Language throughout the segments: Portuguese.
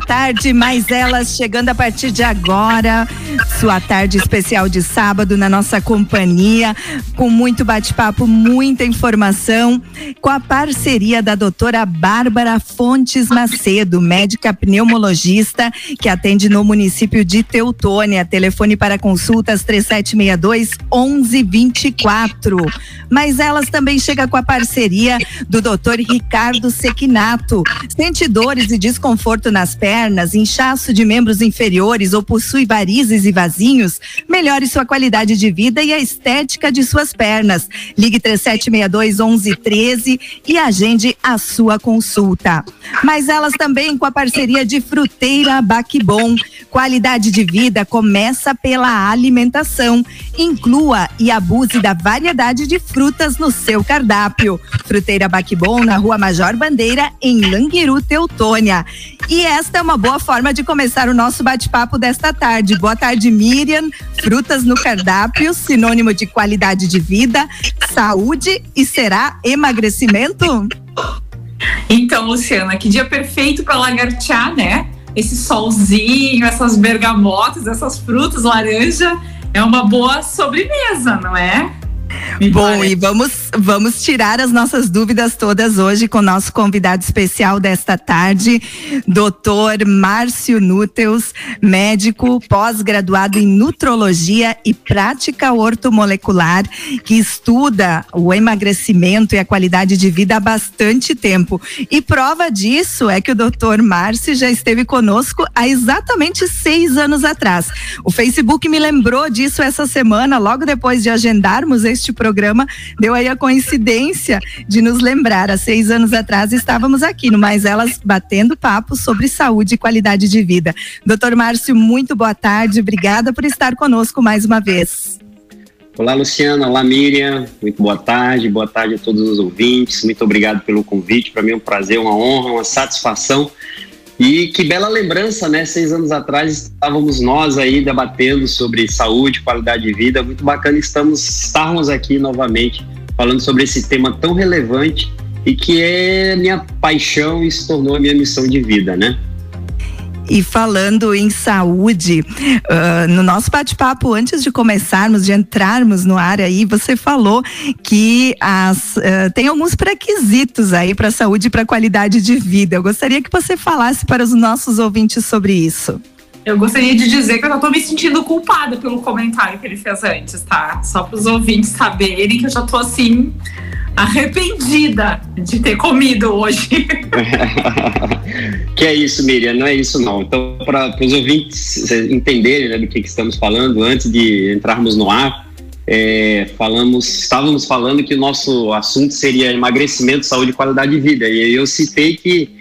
tarde, mais elas chegando a partir de agora. Sua tarde especial de sábado na nossa companhia, com muito bate-papo, muita informação, com a parceria da doutora Bárbara Fontes Macedo, médica pneumologista, que atende no município de Teutônia. Telefone para consultas 3762 1124. Mas elas também chega com a parceria do doutor Ricardo Sequinato. Sente dores e desconforto nas pernas, inchaço de membros inferiores ou possui varizes e vasinhos? Melhore sua qualidade de vida e a estética de suas pernas. Ligue 3762 1113 e agende a sua consulta. Mas elas também com a parceria de Fruteira Baquibom. Qualidade de vida começa pela alimentação. Inclua e abuse da variedade de frutas no seu cardápio. Fruteira Baquibom na Rua Major Bandeira, em Languiru, Teutônia. E esta é uma boa forma de começar o nosso bate-papo desta tarde. Boa tarde, Miriam. Frutas no cardápio, sinônimo de qualidade de vida, saúde e será emagrecimento? Então, Luciana, que dia perfeito para lagartear, né? Esse solzinho, essas bergamotas, essas frutas, laranja, é uma boa sobremesa, não é? Bom, e vamos, vamos tirar as nossas dúvidas todas hoje com o nosso convidado especial desta tarde, doutor Márcio Núteus, médico pós-graduado em nutrologia e prática ortomolecular, que estuda o emagrecimento e a qualidade de vida há bastante tempo. E prova disso é que o doutor Márcio já esteve conosco há exatamente seis anos atrás. O Facebook me lembrou disso essa semana, logo depois de agendarmos este este programa deu aí a coincidência de nos lembrar. Há seis anos atrás estávamos aqui no Mais Elas batendo papo sobre saúde e qualidade de vida. Doutor Márcio, muito boa tarde. Obrigada por estar conosco mais uma vez. Olá, Luciana. Olá, Miriam. Muito boa tarde. Boa tarde a todos os ouvintes. Muito obrigado pelo convite. Para mim é um prazer, uma honra, uma satisfação e que bela lembrança, né? Seis anos atrás estávamos nós aí debatendo sobre saúde, qualidade de vida. Muito bacana estamos estarmos aqui novamente falando sobre esse tema tão relevante e que é minha paixão e se tornou a minha missão de vida, né? E falando em saúde, uh, no nosso bate-papo, antes de começarmos, de entrarmos no ar aí, você falou que as, uh, tem alguns pré-requisitos aí para a saúde e para a qualidade de vida. Eu gostaria que você falasse para os nossos ouvintes sobre isso. Eu gostaria de dizer que eu já tô me sentindo culpada pelo comentário que ele fez antes, tá? Só para os ouvintes saberem que eu já tô assim arrependida de ter comido hoje. que é isso, Miriam, não é isso não. Então, para os ouvintes entenderem né, do que, que, estamos falando, antes de entrarmos no ar, é, falamos, estávamos falando que o nosso assunto seria emagrecimento, saúde e qualidade de vida. E eu citei que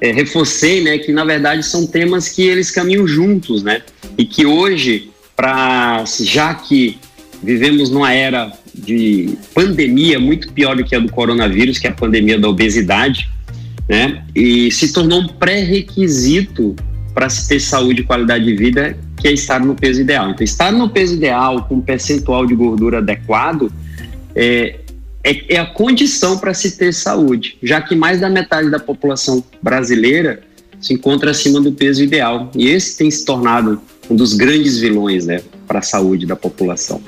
é, reforcei, né, que na verdade são temas que eles caminham juntos, né? E que hoje, para já que vivemos numa era de pandemia muito pior do que a do coronavírus, que é a pandemia da obesidade, né? E se tornou um pré-requisito para se ter saúde e qualidade de vida, que é estar no peso ideal. Então, estar no peso ideal, com um percentual de gordura adequado, é, é, é a condição para se ter saúde, já que mais da metade da população brasileira se encontra acima do peso ideal. E esse tem se tornado um dos grandes vilões né, para a saúde da população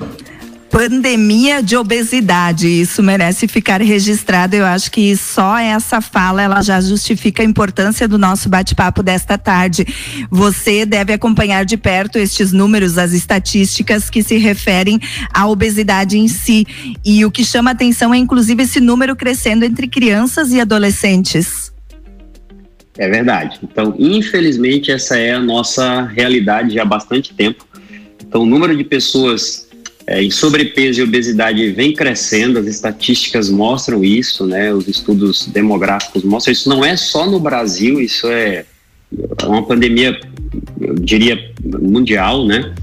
pandemia de obesidade. Isso merece ficar registrado. Eu acho que só essa fala ela já justifica a importância do nosso bate-papo desta tarde. Você deve acompanhar de perto estes números, as estatísticas que se referem à obesidade em si. E o que chama atenção é inclusive esse número crescendo entre crianças e adolescentes. É verdade. Então, infelizmente, essa é a nossa realidade já há bastante tempo. Então, o número de pessoas é, em sobrepeso e obesidade vem crescendo, as estatísticas mostram isso, né? Os estudos demográficos mostram isso. Não é só no Brasil, isso é uma pandemia, eu diria, mundial, né?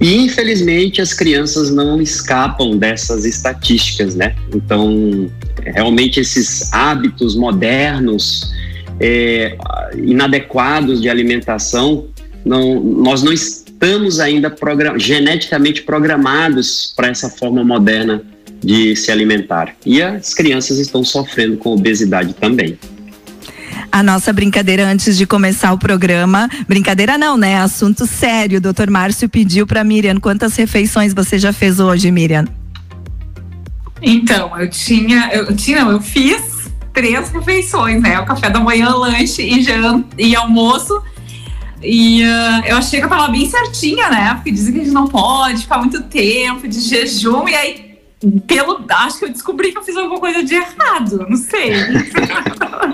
E infelizmente as crianças não escapam dessas estatísticas, né? Então, realmente esses hábitos modernos, é, inadequados de alimentação, não, nós não estamos estamos ainda program geneticamente programados para essa forma moderna de se alimentar. E as crianças estão sofrendo com obesidade também. A nossa brincadeira antes de começar o programa, brincadeira não, né? Assunto sério. O doutor Márcio pediu para Miriam quantas refeições você já fez hoje, Miriam? Então, eu tinha, eu tinha, eu fiz três refeições, né? O café da manhã, lanche e, janta, e almoço. E uh, eu achei que eu tava bem certinha, né? Porque dizem que a gente não pode ficar muito tempo de jejum. E aí, pelo. Acho que eu descobri que eu fiz alguma coisa de errado. Não sei.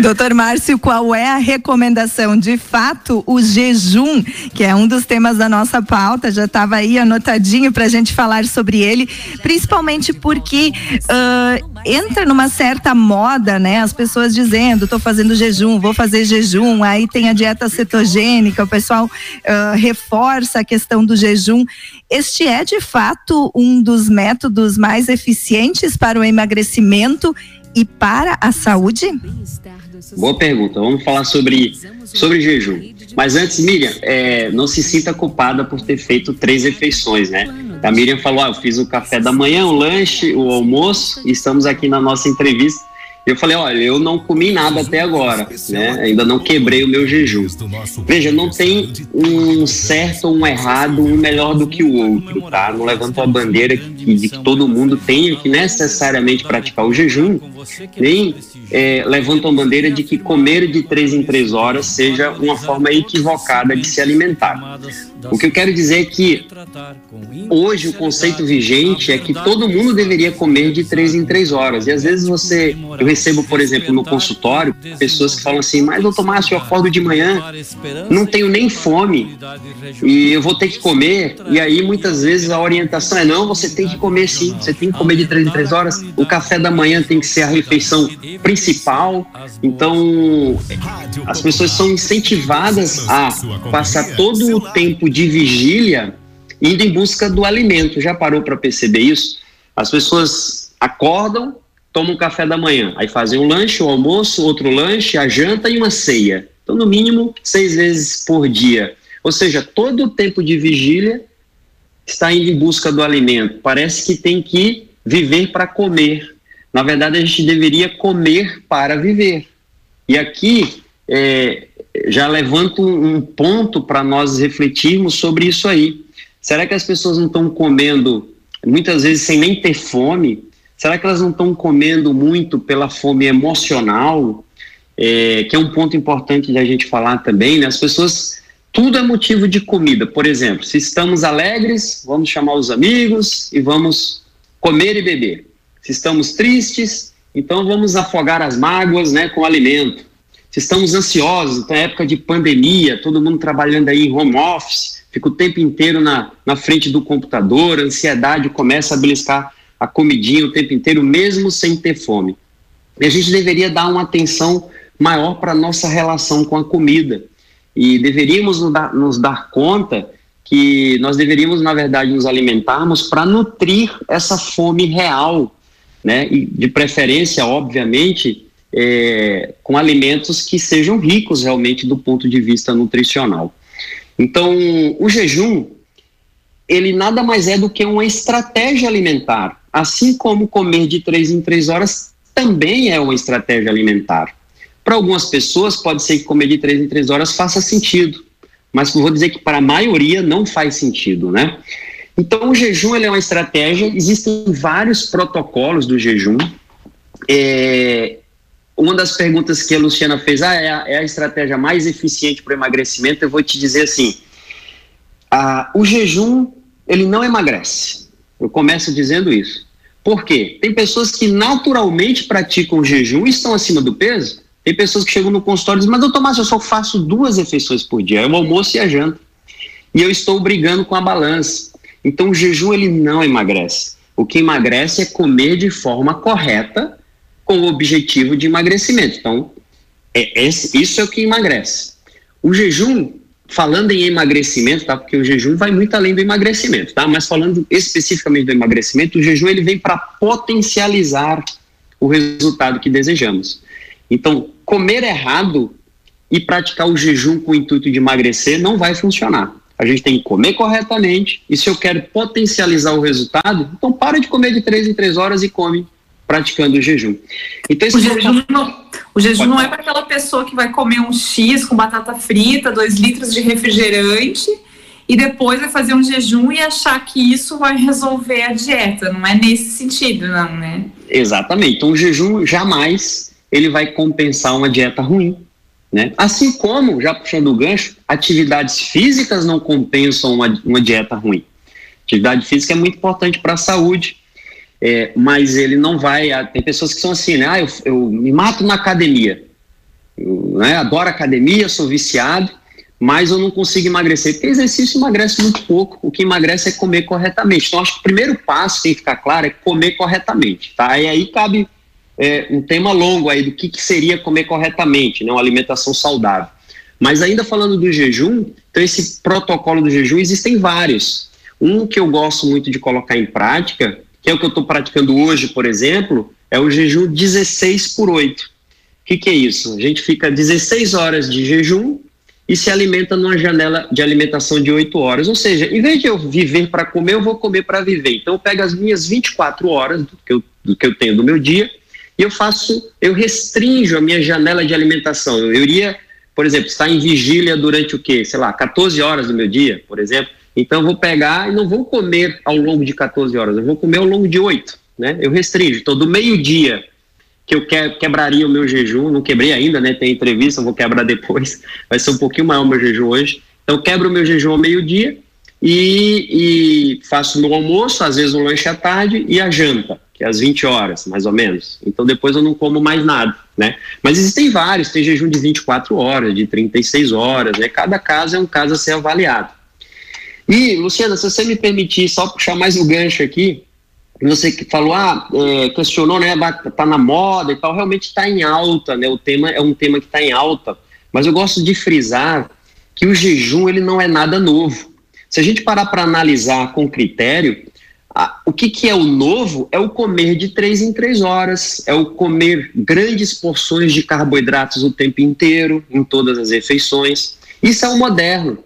Doutor Márcio, qual é a recomendação? De fato, o jejum, que é um dos temas da nossa pauta, já estava aí anotadinho para a gente falar sobre ele, principalmente porque uh, entra numa certa moda, né? As pessoas dizendo, estou fazendo jejum, vou fazer jejum, aí tem a dieta cetogênica, o pessoal uh, reforça a questão do jejum. Este é de fato um dos métodos mais eficientes para o emagrecimento e para a saúde? Boa pergunta. Vamos falar sobre, sobre jejum. Mas antes, Miriam, é, não se sinta culpada por ter feito três refeições, né? A Miriam falou: ah, eu fiz o café da manhã, o lanche, o almoço, e estamos aqui na nossa entrevista. Eu falei, olha, eu não comi nada até agora, né? Ainda não quebrei o meu jejum. Veja, não tem um certo um errado, um melhor do que o outro, tá? Não levanto a bandeira de que todo mundo tenha que necessariamente praticar o jejum, nem é, levantam bandeira de que comer de três em três horas seja uma forma equivocada de se alimentar. O que eu quero dizer é que hoje o conceito vigente é que todo mundo deveria comer de três em três horas. E às vezes você, recebo, por exemplo, no consultório, pessoas que falam assim: Mas, doutor Márcio, eu acordo de manhã, não tenho nem fome e eu vou ter que comer. E aí muitas vezes a orientação é: Não, você tem que comer sim, você tem que comer de três em três horas. O café da manhã tem que ser a refeição principal. Então, as pessoas são incentivadas a passar todo o tempo de vigília indo em busca do alimento. Já parou para perceber isso? As pessoas acordam, tomam café da manhã, aí fazem um lanche, o um almoço, outro lanche, a janta e uma ceia. Então, no mínimo, seis vezes por dia. Ou seja, todo o tempo de vigília está indo em busca do alimento. Parece que tem que viver para comer. Na verdade, a gente deveria comer para viver. E aqui é, já levanto um ponto para nós refletirmos sobre isso aí. Será que as pessoas não estão comendo, muitas vezes sem nem ter fome? Será que elas não estão comendo muito pela fome emocional? É, que é um ponto importante de a gente falar também, né? As pessoas, tudo é motivo de comida. Por exemplo, se estamos alegres, vamos chamar os amigos e vamos comer e beber. Se estamos tristes, então vamos afogar as mágoas, né, com alimento. Se estamos ansiosos, então é época de pandemia, todo mundo trabalhando aí em home office, fica o tempo inteiro na, na frente do computador, a ansiedade começa a beliscar a comidinha o tempo inteiro, mesmo sem ter fome. E a gente deveria dar uma atenção maior para a nossa relação com a comida. E deveríamos nos dar, conta que nós deveríamos, na verdade, nos alimentarmos para nutrir essa fome real, né? E de preferência, obviamente, é, com alimentos que sejam ricos realmente do ponto de vista nutricional. Então, o jejum, ele nada mais é do que uma estratégia alimentar. Assim como comer de três em três horas também é uma estratégia alimentar. Para algumas pessoas, pode ser que comer de três em três horas faça sentido, mas vou dizer que para a maioria não faz sentido, né? Então, o jejum é uma estratégia, existem vários protocolos do jejum. É, uma das perguntas que a Luciana fez, ah, é a, é a estratégia mais eficiente para o emagrecimento, eu vou te dizer assim, o jejum, ele não emagrece. Eu começo dizendo isso. Por quê? Tem pessoas que naturalmente praticam jejum e estão acima do peso. Tem pessoas que chegam no consultório e dizem, mas doutor Márcio, eu só faço duas refeições por dia, é o almoço e a janta. E eu estou brigando com a balança. Então o jejum, ele não emagrece. O que emagrece é comer de forma correta com o objetivo de emagrecimento. Então, é, é, isso é o que emagrece. O jejum, falando em emagrecimento, tá? Porque o jejum vai muito além do emagrecimento, tá? Mas falando especificamente do emagrecimento, o jejum ele vem para potencializar o resultado que desejamos. Então, comer errado e praticar o jejum com o intuito de emagrecer não vai funcionar. A gente tem que comer corretamente e se eu quero potencializar o resultado, então para de comer de três em três horas e come praticando o jejum. Então, o jejum, não, o jejum não é para aquela pessoa que vai comer um X com batata frita, dois litros de refrigerante e depois vai fazer um jejum e achar que isso vai resolver a dieta. Não é nesse sentido, não, né? Exatamente. Então, o jejum jamais ele vai compensar uma dieta ruim. Né? Assim como, já puxando o gancho, atividades físicas não compensam uma, uma dieta ruim. Atividade física é muito importante para a saúde, é, mas ele não vai. Tem pessoas que são assim, né? Ah, eu, eu me mato na academia. Eu, né, adoro academia, sou viciado, mas eu não consigo emagrecer. Porque exercício emagrece muito pouco. O que emagrece é comer corretamente. Então, acho que o primeiro passo que tem que ficar claro é comer corretamente. Tá? E aí cabe é, um tema longo aí do que, que seria comer corretamente, né, uma alimentação saudável. Mas ainda falando do jejum, então esse protocolo do jejum existem vários. Um que eu gosto muito de colocar em prática, é o que eu estou praticando hoje, por exemplo, é o jejum 16 por 8. O que, que é isso? A gente fica 16 horas de jejum e se alimenta numa janela de alimentação de 8 horas. Ou seja, em vez de eu viver para comer, eu vou comer para viver. Então eu pego as minhas 24 horas do que, eu, do que eu tenho do meu dia e eu faço, eu restringo a minha janela de alimentação. Eu iria, por exemplo, estar em vigília durante o quê? Sei lá, 14 horas do meu dia, por exemplo. Então eu vou pegar e não vou comer ao longo de 14 horas, eu vou comer ao longo de 8, né? Eu restringo. Então do meio-dia que eu que, quebraria o meu jejum, não quebrei ainda, né? Tem entrevista, eu vou quebrar depois. Vai ser um pouquinho maior o meu jejum hoje. Então eu quebro o meu jejum ao meio-dia e, e faço meu almoço, às vezes um lanche à tarde e a janta que é às 20 horas, mais ou menos. Então depois eu não como mais nada, né? Mas existem vários, tem jejum de 24 horas, de 36 horas, né? Cada caso é um caso a ser avaliado. E, Luciana, se você me permitir só puxar mais um gancho aqui, você que falou, ah, é, questionou, né, tá na moda e tal, realmente está em alta, né, o tema é um tema que está em alta, mas eu gosto de frisar que o jejum, ele não é nada novo. Se a gente parar para analisar com critério, o que, que é o novo? É o comer de três em três horas, é o comer grandes porções de carboidratos o tempo inteiro, em todas as refeições. Isso é o moderno.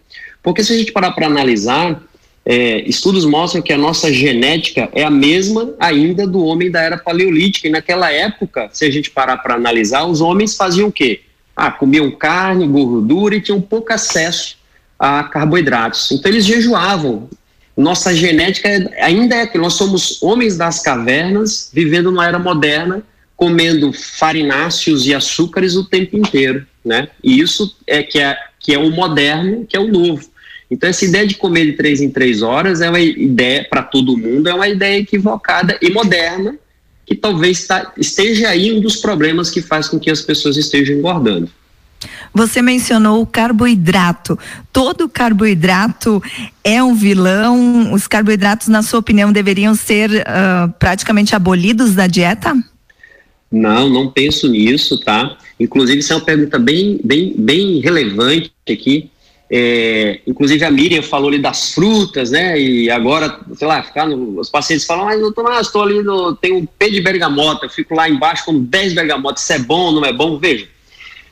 Porque se a gente parar para analisar, é, estudos mostram que a nossa genética é a mesma ainda do homem da era paleolítica. E naquela época, se a gente parar para analisar, os homens faziam o quê? Ah, comiam carne, gordura e tinham pouco acesso a carboidratos. Então eles jejuavam, nossa genética ainda é que nós somos homens das cavernas, vivendo numa era moderna, comendo farináceos e açúcares o tempo inteiro, né? E isso é que é, que é o moderno, que é o novo. Então, essa ideia de comer de três em três horas é uma ideia, para todo mundo, é uma ideia equivocada e moderna, que talvez tá, esteja aí um dos problemas que faz com que as pessoas estejam engordando. Você mencionou o carboidrato. Todo carboidrato é um vilão? Os carboidratos, na sua opinião, deveriam ser uh, praticamente abolidos da dieta? Não, não penso nisso, tá? Inclusive, isso é uma pergunta bem, bem, bem relevante aqui. É, inclusive a Miriam falou ali das frutas, né? E agora, sei lá, ficar no, os pacientes falam, mas doutor, ah, estou ali, no, tem um pé de bergamota, fico lá embaixo com 10 bergamotas, isso é bom, não é bom? Veja,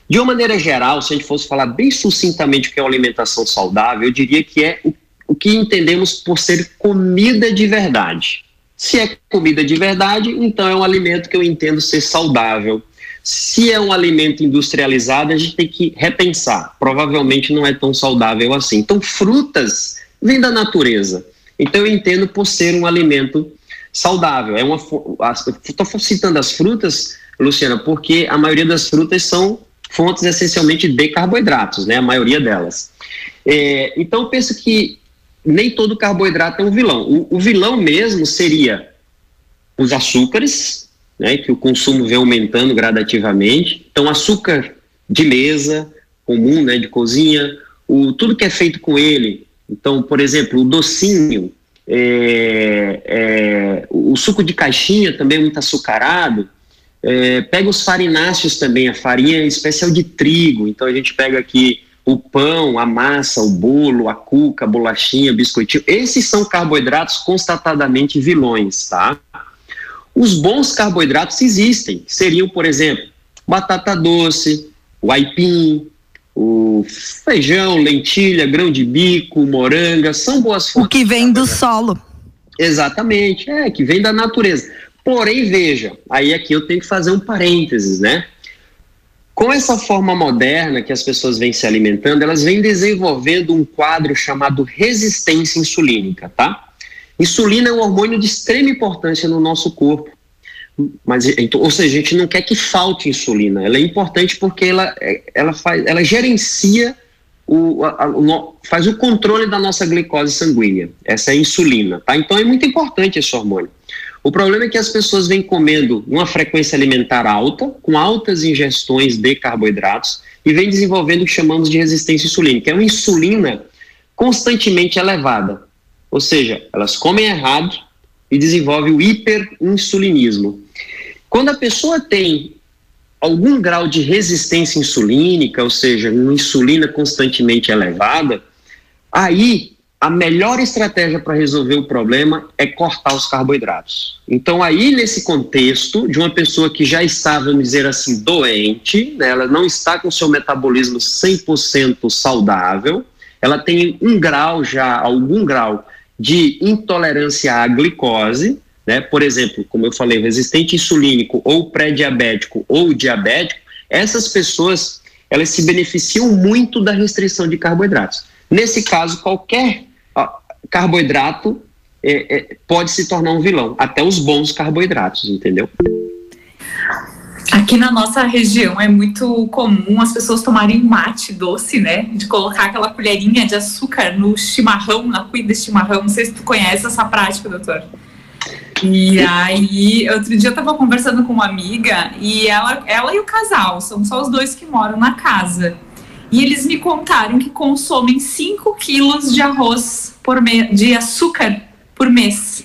de uma maneira geral, se a gente fosse falar bem sucintamente o que é uma alimentação saudável, eu diria que é o, o que entendemos por ser comida de verdade. Se é comida de verdade, então é um alimento que eu entendo ser saudável. Se é um alimento industrializado, a gente tem que repensar. Provavelmente não é tão saudável assim. Então, frutas vêm da natureza. Então, eu entendo por ser um alimento saudável. É estou citando as frutas, Luciana, porque a maioria das frutas são fontes essencialmente de carboidratos, né, a maioria delas. É, então, eu penso que nem todo carboidrato é um vilão. O, o, vilão mesmo seria os açúcares, né, que o consumo vem aumentando gradativamente. Então, açúcar de mesa, comum, né, de cozinha, o, tudo que é feito com ele. Então, por exemplo, o docinho, é, é, o suco de caixinha também é muito açucarado. É, pega os farináceos também, a farinha especial de trigo. Então a gente pega aqui o pão, a massa, o bolo, a cuca, a bolachinha, biscoitinho. Esses são carboidratos constatadamente vilões, tá? Os bons carboidratos existem. Seriam, por exemplo, batata doce, o aipim, o feijão, lentilha, grão de bico, moranga, são boas fontes. O que vem do solo. Exatamente, é, que vem da natureza. Porém, veja, aí aqui eu tenho que fazer um parênteses, né? Com essa forma moderna que as pessoas vêm se alimentando, elas vêm desenvolvendo um quadro chamado resistência insulínica, tá? Insulina é um hormônio de extrema importância no nosso corpo. Mas, então, ou seja, a gente não quer que falte insulina. Ela é importante porque ela, ela, faz, ela gerencia o, a, faz o controle da nossa glicose sanguínea. Essa é a insulina, tá? Então é muito importante esse hormônio. O problema é que as pessoas vêm comendo uma frequência alimentar alta, com altas ingestões de carboidratos, e vêm desenvolvendo o que chamamos de resistência insulínica. É uma insulina constantemente elevada. Ou seja, elas comem errado e desenvolvem o hiperinsulinismo. Quando a pessoa tem algum grau de resistência insulínica, ou seja, uma insulina constantemente elevada, aí a melhor estratégia para resolver o problema é cortar os carboidratos. Então, aí, nesse contexto de uma pessoa que já está, vamos dizer assim, doente, né, ela não está com seu metabolismo 100% saudável, ela tem um grau já, algum grau de intolerância à glicose, né, por exemplo, como eu falei, resistente insulínico ou pré-diabético ou diabético, essas pessoas, elas se beneficiam muito da restrição de carboidratos. Nesse caso, qualquer carboidrato é, é, pode se tornar um vilão, até os bons carboidratos, entendeu? Aqui na nossa região é muito comum as pessoas tomarem mate doce, né? De colocar aquela colherinha de açúcar no chimarrão, na cuida de chimarrão. Não sei se tu conhece essa prática, doutor. E aí, outro dia eu tava conversando com uma amiga e ela, ela e o casal, são só os dois que moram na casa. E eles me contaram que consomem 5 quilos de arroz por de açúcar por mês.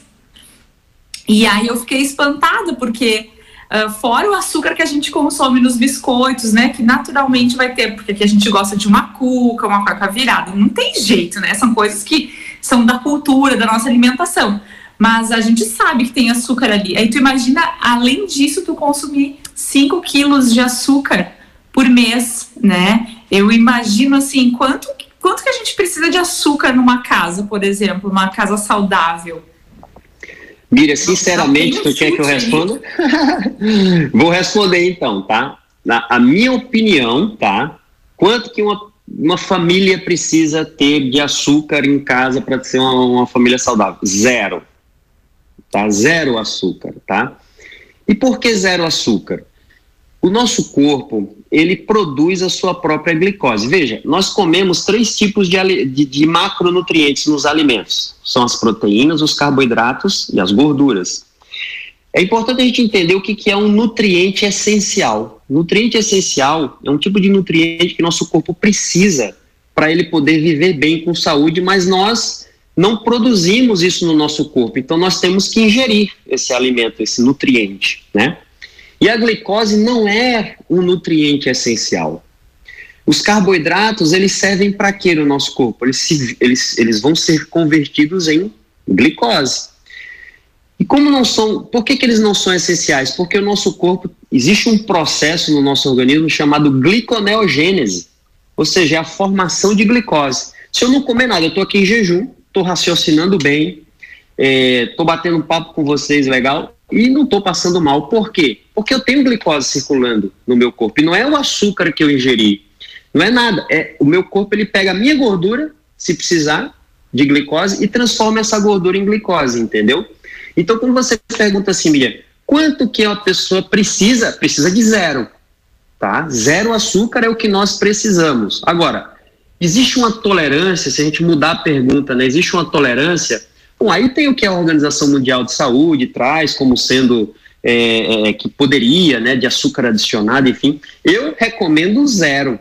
E aí eu fiquei espantada, porque uh, fora o açúcar que a gente consome nos biscoitos, né? Que naturalmente vai ter, porque aqui a gente gosta de uma cuca, uma coca virada. Não tem jeito, né? São coisas que são da cultura, da nossa alimentação. Mas a gente sabe que tem açúcar ali. Aí tu imagina, além disso, tu consumir 5 quilos de açúcar por mês, né? Eu imagino assim, quanto, quanto que a gente precisa de açúcar numa casa, por exemplo, uma casa saudável? Mira, sinceramente, tu quer que eu responda? Vou responder então, tá? Na a minha opinião, tá? Quanto que uma, uma família precisa ter de açúcar em casa para ser uma, uma família saudável? Zero. Tá? Zero açúcar, tá? E por que zero açúcar? O nosso corpo, ele produz a sua própria glicose. Veja, nós comemos três tipos de, de, de macronutrientes nos alimentos. São as proteínas, os carboidratos e as gorduras. É importante a gente entender o que, que é um nutriente essencial. Nutriente essencial é um tipo de nutriente que nosso corpo precisa para ele poder viver bem com saúde, mas nós não produzimos isso no nosso corpo. Então nós temos que ingerir esse alimento, esse nutriente, né? E a glicose não é um nutriente essencial. Os carboidratos, eles servem para quê no nosso corpo? Eles, se, eles, eles vão ser convertidos em glicose. E como não são, por que, que eles não são essenciais? Porque o nosso corpo, existe um processo no nosso organismo chamado gliconeogênese, ou seja, é a formação de glicose. Se eu não comer nada, eu estou aqui em jejum, estou raciocinando bem, estou é, batendo um papo com vocês legal, e não estou passando mal. Por quê? Porque eu tenho glicose circulando no meu corpo. E não é o açúcar que eu ingeri. Não é nada. É o meu corpo ele pega a minha gordura, se precisar, de glicose e transforma essa gordura em glicose, entendeu? Então, quando você pergunta assim, Miriam, quanto que uma pessoa precisa? Precisa de zero, tá? Zero açúcar é o que nós precisamos. Agora, existe uma tolerância, se a gente mudar a pergunta, né? Existe uma tolerância Bom, aí tem o que a Organização Mundial de Saúde traz como sendo é, é, que poderia, né, de açúcar adicionado, enfim. Eu recomendo zero.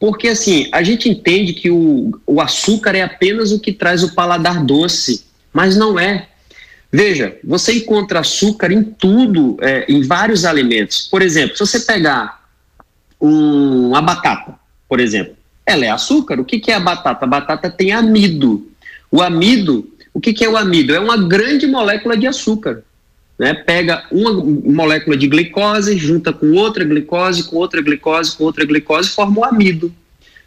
Porque, assim, a gente entende que o, o açúcar é apenas o que traz o paladar doce, mas não é. Veja, você encontra açúcar em tudo, é, em vários alimentos. Por exemplo, se você pegar um, uma batata, por exemplo, ela é açúcar. O que, que é a batata? A batata tem amido. O amido o que, que é o amido? É uma grande molécula de açúcar. Né? Pega uma molécula de glicose, junta com outra glicose, com outra glicose, com outra glicose, forma o amido.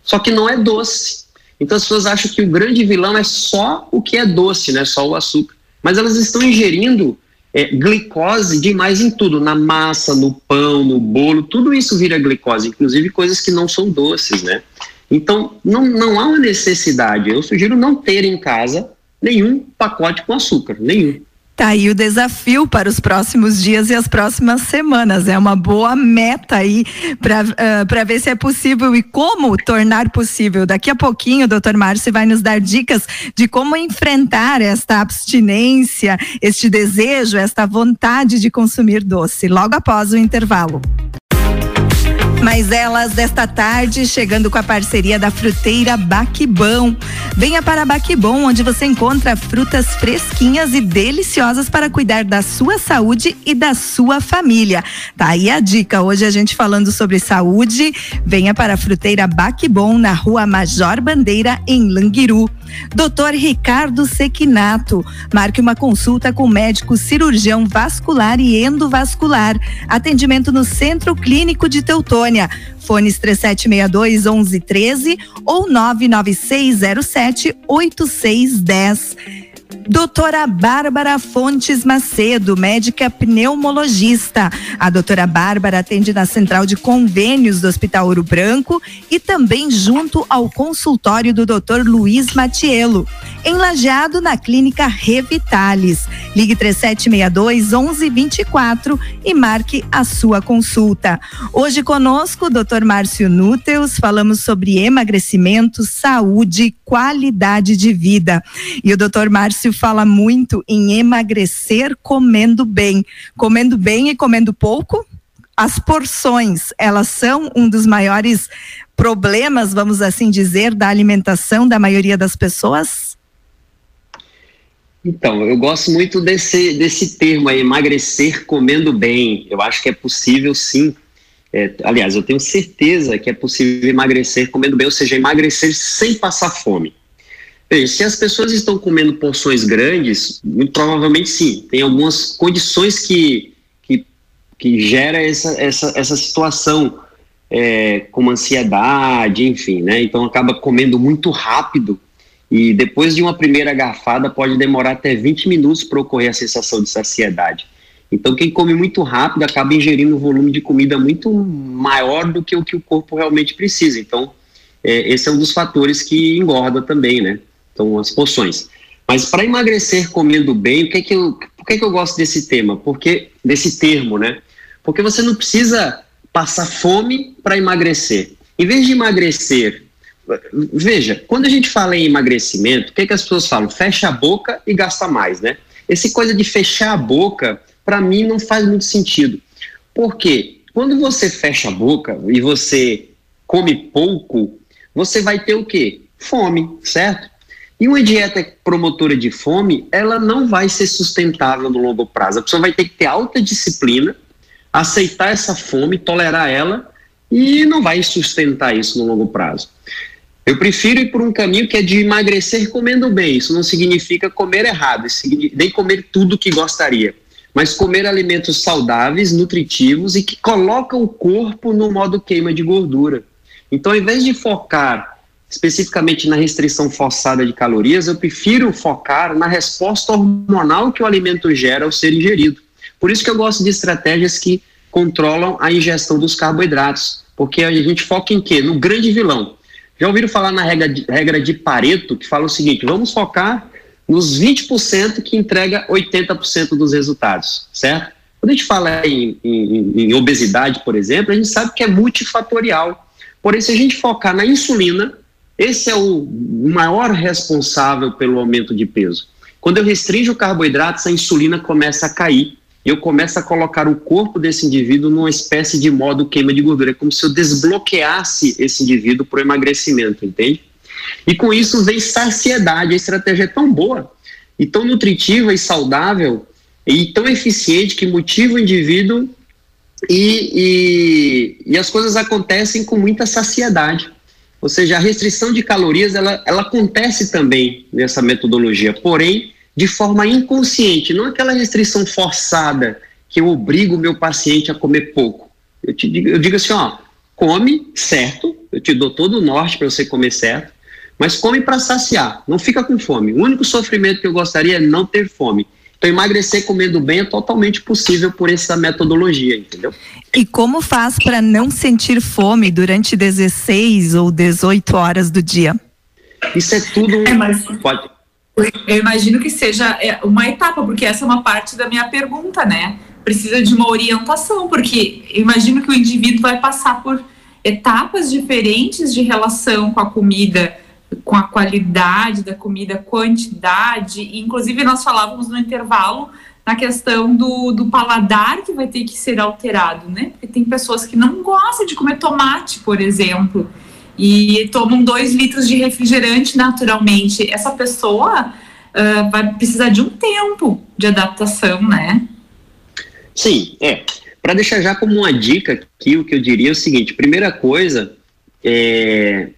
Só que não é doce. Então as pessoas acham que o grande vilão é só o que é doce, né? só o açúcar. Mas elas estão ingerindo é, glicose demais em tudo, na massa, no pão, no bolo, tudo isso vira glicose, inclusive coisas que não são doces, né? Então, não, não há uma necessidade. Eu sugiro não ter em casa nenhum pacote com açúcar, nenhum. Tá aí o desafio para os próximos dias e as próximas semanas. É uma boa meta aí para uh, ver se é possível e como tornar possível. Daqui a pouquinho o doutor Márcio vai nos dar dicas de como enfrentar esta abstinência, este desejo, esta vontade de consumir doce, logo após o intervalo. Mas elas desta tarde, chegando com a parceria da fruteira Baquibão. Venha para Baquibão, onde você encontra frutas fresquinhas e deliciosas para cuidar da sua saúde e da sua família. Tá aí a dica. Hoje a gente falando sobre saúde. Venha para a fruteira Baquibom, na rua Major Bandeira, em Languiru. Doutor Ricardo Sequinato. Marque uma consulta com médico cirurgião vascular e endovascular. Atendimento no Centro Clínico de Teutônia. Fones 3762 1113 ou 99607 8610. Doutora Bárbara Fontes Macedo, médica pneumologista. A doutora Bárbara atende na central de convênios do Hospital Ouro Branco e também junto ao consultório do doutor Luiz Matiello. Em Lajeado, na clínica Revitalis. Ligue 3762 1124 e marque a sua consulta. Hoje conosco o doutor Márcio Núteus, falamos sobre emagrecimento, saúde, qualidade de vida. E o doutor Márcio fala muito em emagrecer comendo bem. Comendo bem e comendo pouco? As porções, elas são um dos maiores problemas, vamos assim dizer, da alimentação da maioria das pessoas? Então, eu gosto muito desse, desse termo aí, emagrecer comendo bem. Eu acho que é possível sim. É, aliás, eu tenho certeza que é possível emagrecer comendo bem, ou seja, emagrecer sem passar fome. Veja, se as pessoas estão comendo porções grandes, muito provavelmente sim. Tem algumas condições que, que, que gera essa, essa, essa situação, é, como ansiedade, enfim, né? Então acaba comendo muito rápido e depois de uma primeira garfada pode demorar até 20 minutos para ocorrer a sensação de saciedade. Então quem come muito rápido acaba ingerindo um volume de comida muito maior do que o que o corpo realmente precisa. Então é, esse é um dos fatores que engorda também, né? Então, as porções. Mas para emagrecer comendo bem, o que é que eu, por que, é que eu gosto desse tema? Porque desse termo, né? Porque você não precisa passar fome para emagrecer. Em vez de emagrecer, veja, quando a gente fala em emagrecimento, o que, é que as pessoas falam? Fecha a boca e gasta mais, né? Esse coisa de fechar a boca, para mim, não faz muito sentido. Porque quando você fecha a boca e você come pouco, você vai ter o quê? Fome, certo? E uma dieta promotora de fome, ela não vai ser sustentável no longo prazo. A pessoa vai ter que ter alta disciplina, aceitar essa fome, tolerar ela e não vai sustentar isso no longo prazo. Eu prefiro ir por um caminho que é de emagrecer comendo bem. Isso não significa comer errado, nem comer tudo que gostaria, mas comer alimentos saudáveis, nutritivos e que colocam o corpo no modo queima de gordura. Então, ao invés de focar especificamente na restrição forçada de calorias, eu prefiro focar na resposta hormonal que o alimento gera ao ser ingerido. Por isso que eu gosto de estratégias que controlam a ingestão dos carboidratos, porque a gente foca em quê? No grande vilão. Já ouviram falar na regra de, regra de Pareto, que fala o seguinte: vamos focar nos 20% que entrega 80% dos resultados, certo? Quando a gente fala em, em, em obesidade, por exemplo, a gente sabe que é multifatorial. Porém, se a gente focar na insulina, esse é o maior responsável pelo aumento de peso. Quando eu restringo carboidratos, a insulina começa a cair. Eu começo a colocar o corpo desse indivíduo numa espécie de modo queima de gordura. É como se eu desbloqueasse esse indivíduo para o emagrecimento, entende? E com isso vem saciedade. A estratégia é tão boa, e tão nutritiva e saudável, e tão eficiente que motiva o indivíduo e, e, e as coisas acontecem com muita saciedade. Ou seja, a restrição de calorias ela, ela acontece também nessa metodologia, porém de forma inconsciente, não aquela restrição forçada que eu obrigo o meu paciente a comer pouco. Eu, te digo, eu digo assim, ó, come certo, eu te dou todo o norte para você comer certo, mas come para saciar, não fica com fome. O único sofrimento que eu gostaria é não ter fome. Então emagrecer comendo bem é totalmente possível por essa metodologia, entendeu? E como faz para não sentir fome durante 16 ou 18 horas do dia? Isso é tudo. É, mas... Pode. Eu imagino que seja é, uma etapa, porque essa é uma parte da minha pergunta, né? Precisa de uma orientação, porque imagino que o indivíduo vai passar por etapas diferentes de relação com a comida, com a qualidade da comida, quantidade. Inclusive, nós falávamos no intervalo na questão do, do paladar que vai ter que ser alterado, né? Porque tem pessoas que não gostam de comer tomate, por exemplo, e tomam dois litros de refrigerante naturalmente. Essa pessoa uh, vai precisar de um tempo de adaptação, né? Sim, é. Para deixar já como uma dica aqui, o que eu diria é o seguinte: primeira coisa, é,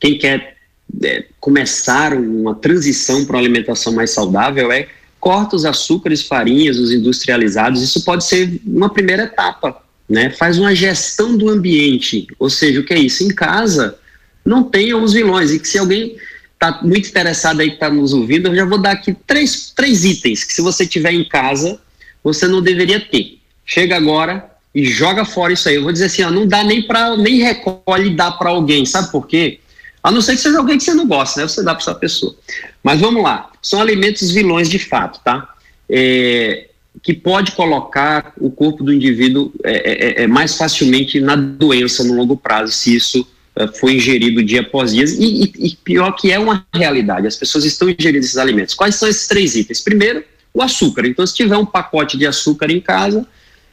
quem quer é, começar uma transição para uma alimentação mais saudável é corta os açúcares, farinhas, os industrializados. Isso pode ser uma primeira etapa, né? Faz uma gestão do ambiente, ou seja, o que é isso? Em casa não tenha os vilões e que se alguém está muito interessado aí que está nos ouvindo, eu já vou dar aqui três, três itens que se você tiver em casa você não deveria ter. Chega agora e joga fora isso aí. Eu vou dizer assim, ó, não dá nem para nem recolhe dá para alguém, sabe por quê? A não ser que seja alguém que você não gosta, né? Você dá para essa pessoa. Mas vamos lá. São alimentos vilões de fato, tá? É, que pode colocar o corpo do indivíduo é, é, é, é mais facilmente na doença no longo prazo, se isso foi ingerido dia após dia. E, e, e, pior que é uma realidade, as pessoas estão ingerindo esses alimentos. Quais são esses três itens? Primeiro, o açúcar. Então, se tiver um pacote de açúcar em casa,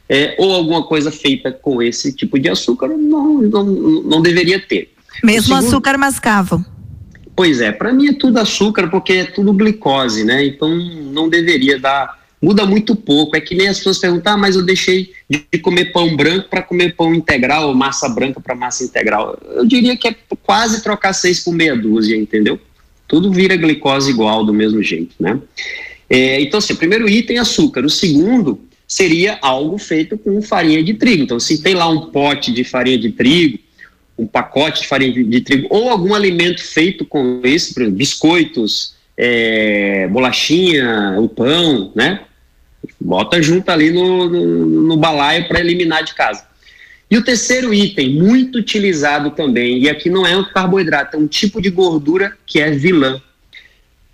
é, ou alguma coisa feita com esse tipo de açúcar, não, não, não deveria ter. Mesmo segundo, açúcar mascavo. Pois é, para mim é tudo açúcar porque é tudo glicose, né? Então não deveria dar. Muda muito pouco. É que nem as pessoas perguntam, ah, mas eu deixei de comer pão branco para comer pão integral, ou massa branca para massa integral. Eu diria que é quase trocar seis por meia dúzia, entendeu? Tudo vira glicose igual, do mesmo jeito, né? É, então, assim, o primeiro item é açúcar. O segundo seria algo feito com farinha de trigo. Então, se tem lá um pote de farinha de trigo, um pacote de farinha de, trigo ou algum alimento feito com isso, por exemplo, biscoitos, é, bolachinha, o pão, né? Bota junto ali no, no, no balaio para eliminar de casa. E o terceiro item, muito utilizado também, e aqui não é um carboidrato, é um tipo de gordura que é vilã.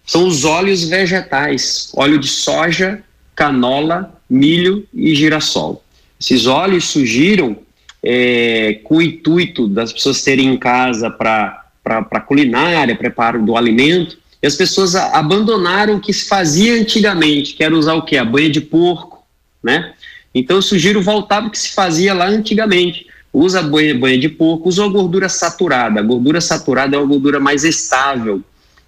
São os óleos vegetais, óleo de soja, canola, milho e girassol. Esses óleos surgiram é, com o intuito das pessoas terem em casa para culinária, preparo do alimento, e as pessoas abandonaram o que se fazia antigamente, que era usar o quê? A banha de porco, né? Então eu sugiro voltar para que se fazia lá antigamente. Usa banha, banha de porco, usa a gordura saturada. A gordura saturada é uma gordura mais estável,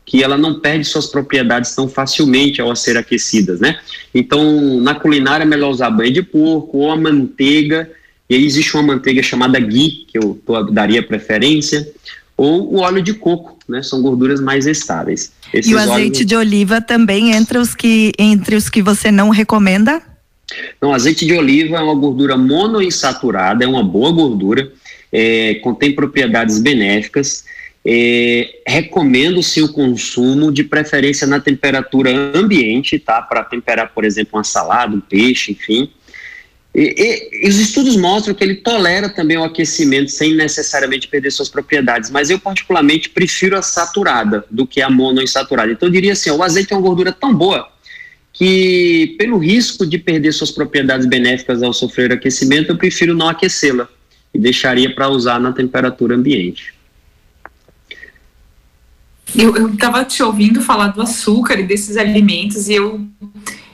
que ela não perde suas propriedades tão facilmente ao ser aquecidas, né? Então, na culinária é melhor usar banha de porco ou a manteiga e aí existe uma manteiga chamada ghee, que eu daria preferência, ou o óleo de coco, né? São gorduras mais estáveis. Esses e o azeite óleos... de oliva também entre os que entre os que você não recomenda? Não, azeite de oliva é uma gordura monoinsaturada, é uma boa gordura, é, contém propriedades benéficas. É, Recomendo-se o consumo, de preferência na temperatura ambiente, tá? Para temperar, por exemplo, uma salada, um peixe, enfim. E, e, os estudos mostram que ele tolera também o aquecimento sem necessariamente perder suas propriedades, mas eu particularmente prefiro a saturada do que a monoinsaturada. Então eu diria assim, ó, o azeite é uma gordura tão boa que pelo risco de perder suas propriedades benéficas ao sofrer aquecimento, eu prefiro não aquecê-la e deixaria para usar na temperatura ambiente. Eu estava te ouvindo falar do açúcar e desses alimentos e eu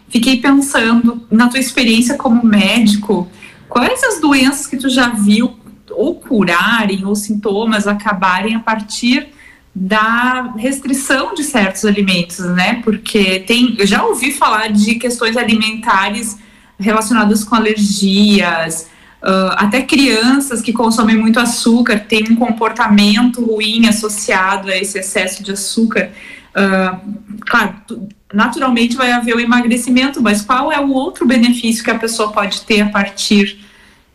fiquei pensando na tua experiência como médico, quais as doenças que tu já viu ou curarem ou sintomas acabarem a partir da restrição de certos alimentos, né? Porque tem, eu já ouvi falar de questões alimentares relacionadas com alergias, uh, até crianças que consomem muito açúcar têm um comportamento ruim associado a esse excesso de açúcar. Uh, claro, naturalmente vai haver o emagrecimento, mas qual é o outro benefício que a pessoa pode ter a partir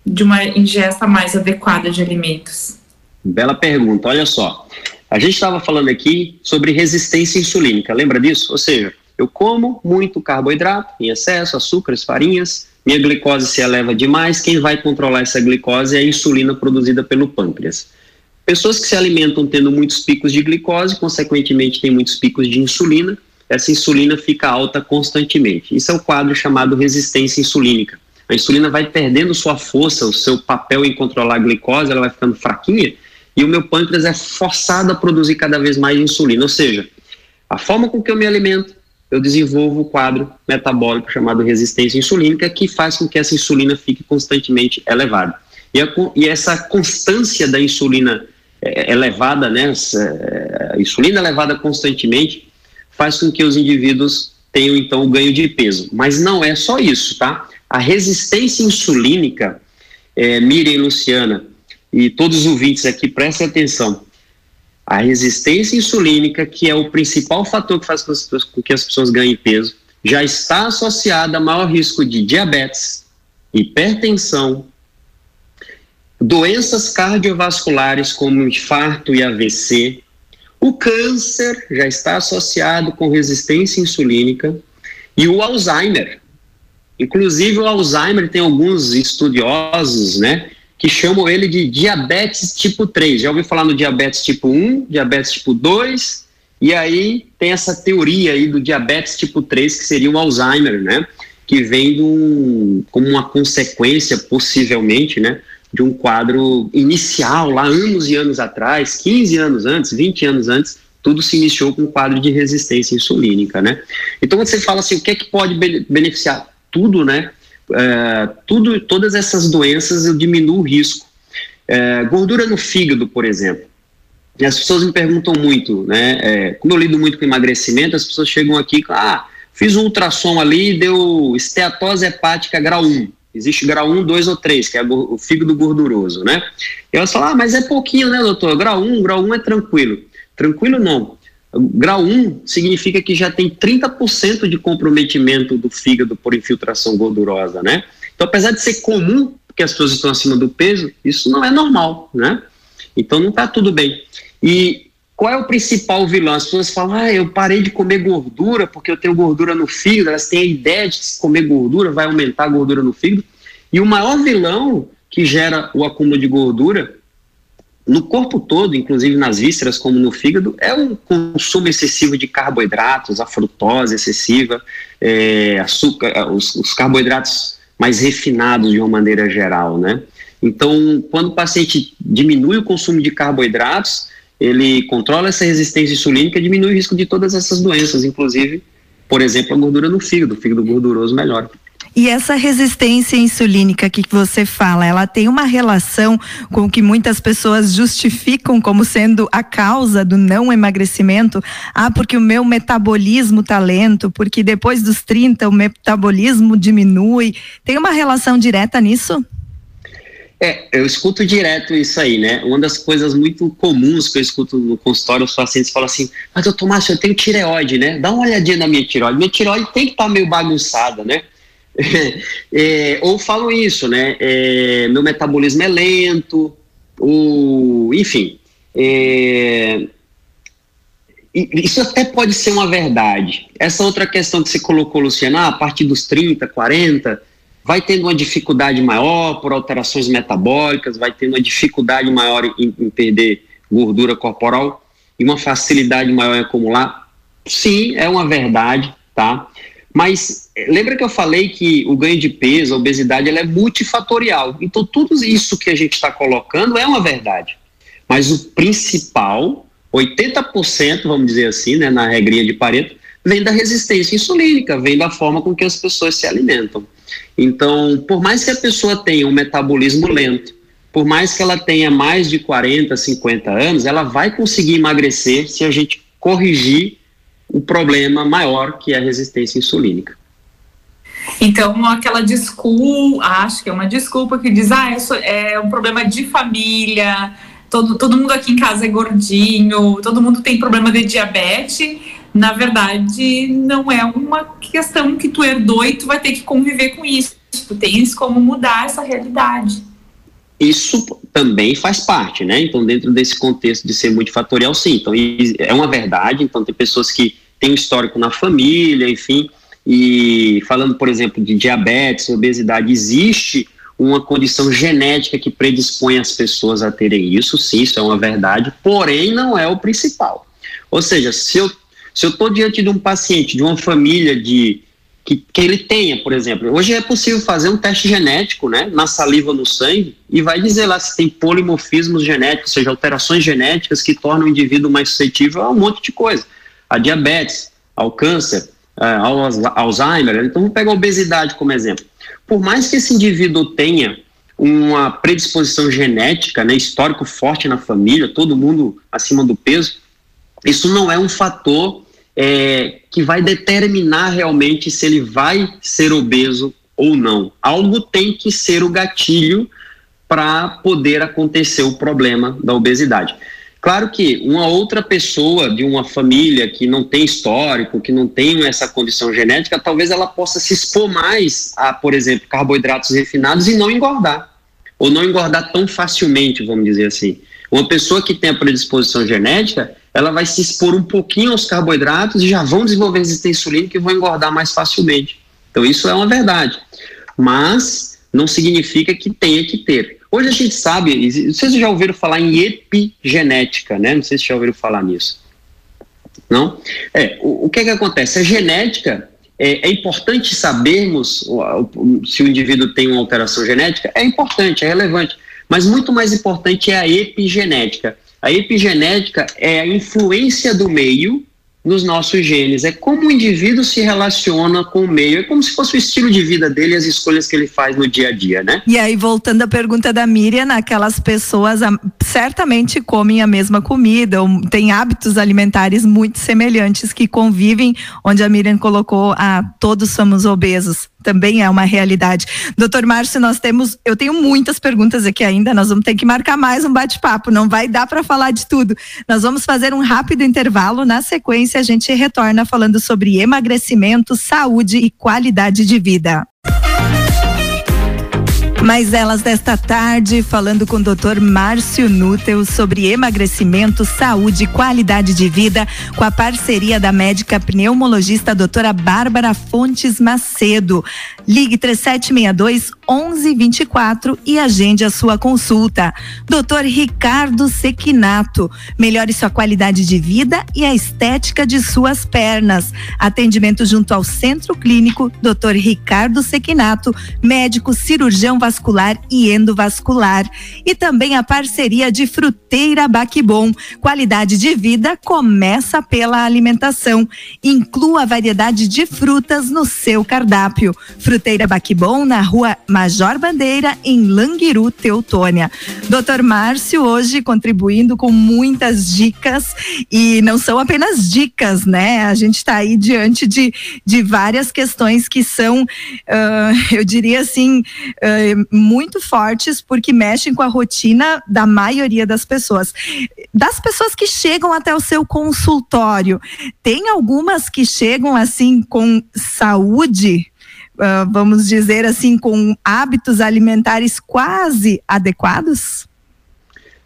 de uma ingesta mais adequada de alimentos? Bela pergunta, olha só. A gente estava falando aqui sobre resistência insulínica, lembra disso? Ou seja, Eu como muito carboidrato em excesso, açúcares, farinhas, minha glicose se eleva demais, quem vai controlar essa glicose é a insulina produzida pelo pâncreas. Pessoas que se alimentam tendo muitos picos de glicose, consequentemente têm muitos picos de insulina, essa insulina fica alta constantemente. Isso é o quadro chamado resistência insulínica. A insulina vai perdendo sua força, o seu papel em controlar a glicose, ela vai ficando fraquinha, e o meu pâncreas é forçado a produzir cada vez mais insulina. Ou seja, a forma com que eu me alimento, eu desenvolvo o quadro metabólico chamado resistência insulínica, que faz com que essa insulina fique constantemente elevada. E, a, e essa constância da insulina é, elevada, né, essa, insulina elevada constantemente, faz com que os indivíduos tenham então o ganho de peso. Mas não é só isso, tá? A resistência insulínica, é, Miriam Luciana, e todos os ouvintes aqui, prestem atenção. A resistência insulínica, que é o principal fator que faz com que as pessoas ganhem peso, já está associada a maior risco de diabetes, hipertensão, doenças cardiovasculares como infarto e AVC. O câncer já está associado com resistência insulínica e o Alzheimer. Inclusive o Alzheimer tem alguns estudiosos, né, que chamam ele de diabetes tipo 3. Já ouviu falar no diabetes tipo 1, diabetes tipo 2, e aí tem essa teoria aí do diabetes tipo 3, que seria o Alzheimer, né? Que vem do, como uma consequência, possivelmente, né? De um quadro inicial, lá anos e anos atrás, 15 anos antes, 20 anos antes, tudo se iniciou com um quadro de resistência insulínica, né? Então, quando você fala assim, o que é que pode beneficiar? Tudo, né? é, tudo, todas essas doenças eu diminuo o risco. É, gordura no fígado, por exemplo. As pessoas me perguntam muito, né? É, como eu lido muito com emagrecimento, as pessoas chegam aqui, ah, fiz um ultrassom ali deu esteatose hepática grau 1. Existe grau 1, 2 ou 3, que é o fígado gorduroso, né? E elas falam, ah, mas é pouquinho, né, doutor? Grau 1, grau 1 é tranquilo. Tranquilo não. Grau 1 significa que já tem 30% de comprometimento do fígado por infiltração gordurosa, né? Então, apesar de ser comum que as pessoas estão acima do peso, isso não é normal, né? Então, não está tudo bem. E qual é o principal vilão? As pessoas falam, ah, eu parei de comer gordura porque eu tenho gordura no fígado, elas têm a ideia de que se comer gordura vai aumentar a gordura no fígado. E o maior vilão que gera o acúmulo de gordura no corpo todo, inclusive nas vísceras, como no fígado, é o consumo excessivo de carboidratos, a frutose excessiva, é, açúcar, é, os, os, carboidratos mais refinados de uma maneira geral, né? Então, quando o paciente diminui o consumo de carboidratos, ele controla essa resistência insulínica e diminui o risco de todas essas doenças, inclusive, por exemplo, a gordura no fígado, o fígado gorduroso melhora. E essa resistência insulínica que você fala, ela tem uma relação com o que muitas pessoas justificam como sendo a causa do não emagrecimento? Ah, porque o meu metabolismo tá lento, porque depois dos 30 o metabolismo diminui. Tem uma relação direta nisso? É, eu escuto direto isso aí, né? Uma das coisas muito comuns que eu escuto no consultório, os pacientes falam assim, mas doutor Márcio, eu tenho tireoide, né? Dá uma olhadinha na minha tireoide. Minha tireoide tem que estar tá meio bagunçada, né? é, ou falam isso, né? É, meu metabolismo é lento, ou, enfim. É, isso até pode ser uma verdade. Essa outra questão que você colocou, Luciana, ah, a partir dos 30, 40, vai tendo uma dificuldade maior por alterações metabólicas, vai tendo uma dificuldade maior em, em perder gordura corporal e uma facilidade maior em acumular. Sim, é uma verdade, tá? Mas lembra que eu falei que o ganho de peso, a obesidade, ela é multifatorial. Então, tudo isso que a gente está colocando é uma verdade. Mas o principal, 80%, vamos dizer assim, né, na regrinha de Pareto, vem da resistência insulínica, vem da forma com que as pessoas se alimentam. Então, por mais que a pessoa tenha um metabolismo lento, por mais que ela tenha mais de 40, 50 anos, ela vai conseguir emagrecer se a gente corrigir o problema maior que é a resistência insulínica. Então, aquela desculpa, acho que é uma desculpa que diz, ah, isso é um problema de família, todo, todo mundo aqui em casa é gordinho, todo mundo tem problema de diabetes. Na verdade, não é uma questão que tu herdou e tu vai ter que conviver com isso. Tu tens como mudar essa realidade. Isso também faz parte, né? Então, dentro desse contexto de ser multifatorial, sim. Então, é uma verdade. Então, tem pessoas que tem um histórico na família, enfim, e falando, por exemplo, de diabetes, obesidade, existe uma condição genética que predispõe as pessoas a terem isso, sim, isso é uma verdade, porém não é o principal. Ou seja, se eu se eu estou diante de um paciente, de uma família de que, que ele tenha, por exemplo, hoje é possível fazer um teste genético, né, na saliva no sangue e vai dizer lá se tem polimorfismos genéticos, ou seja, alterações genéticas que tornam o indivíduo mais suscetível a um monte de coisa, a diabetes, ao câncer, ao Alzheimer. Então, vamos pegar a obesidade como exemplo. Por mais que esse indivíduo tenha uma predisposição genética, né, histórico forte na família, todo mundo acima do peso, isso não é um fator é, que vai determinar realmente se ele vai ser obeso ou não. Algo tem que ser o gatilho para poder acontecer o problema da obesidade. Claro que uma outra pessoa de uma família que não tem histórico, que não tem essa condição genética, talvez ela possa se expor mais a, por exemplo, carboidratos refinados e não engordar. Ou não engordar tão facilmente, vamos dizer assim. Uma pessoa que tem a predisposição genética, ela vai se expor um pouquinho aos carboidratos e já vão desenvolver resistência insulínica e vão engordar mais facilmente. Então, isso é uma verdade. Mas não significa que tenha que ter. Hoje a gente sabe, vocês já ouviram falar em epigenética, né? Não sei se já ouviram falar nisso. Não? É, o, o que é que acontece? A genética, é, é importante sabermos se o indivíduo tem uma alteração genética, é importante, é relevante. Mas muito mais importante é a epigenética. A epigenética é a influência do meio nos nossos genes, é como o indivíduo se relaciona com o meio, é como se fosse o estilo de vida dele, as escolhas que ele faz no dia a dia, né? E aí, voltando à pergunta da Miriam, aquelas pessoas certamente comem a mesma comida, ou têm hábitos alimentares muito semelhantes que convivem, onde a Miriam colocou, ah, todos somos obesos também é uma realidade. Doutor Márcio, nós temos, eu tenho muitas perguntas aqui ainda, nós vamos ter que marcar mais um bate-papo, não vai dar para falar de tudo. Nós vamos fazer um rápido intervalo, na sequência a gente retorna falando sobre emagrecimento, saúde e qualidade de vida. Mais elas desta tarde, falando com o Dr. Márcio Nútel sobre emagrecimento, saúde e qualidade de vida, com a parceria da médica pneumologista doutora Bárbara Fontes Macedo. Ligue 3762 1124 e agende a sua consulta. Dr. Ricardo Sequinato, melhore sua qualidade de vida e a estética de suas pernas. Atendimento junto ao Centro Clínico Dr. Ricardo Sequinato, médico cirurgião vascular vascular e endovascular. E também a parceria de Fruteira Baquibom. Qualidade de vida começa pela alimentação. Inclua a variedade de frutas no seu cardápio. Fruteira Baquibom na rua Major Bandeira, em Languiru, Teutônia. Doutor Márcio hoje contribuindo com muitas dicas e não são apenas dicas, né? A gente está aí diante de, de várias questões que são, uh, eu diria assim, uh, muito fortes porque mexem com a rotina da maioria das pessoas. Das pessoas que chegam até o seu consultório, tem algumas que chegam assim com saúde, uh, vamos dizer assim, com hábitos alimentares quase adequados?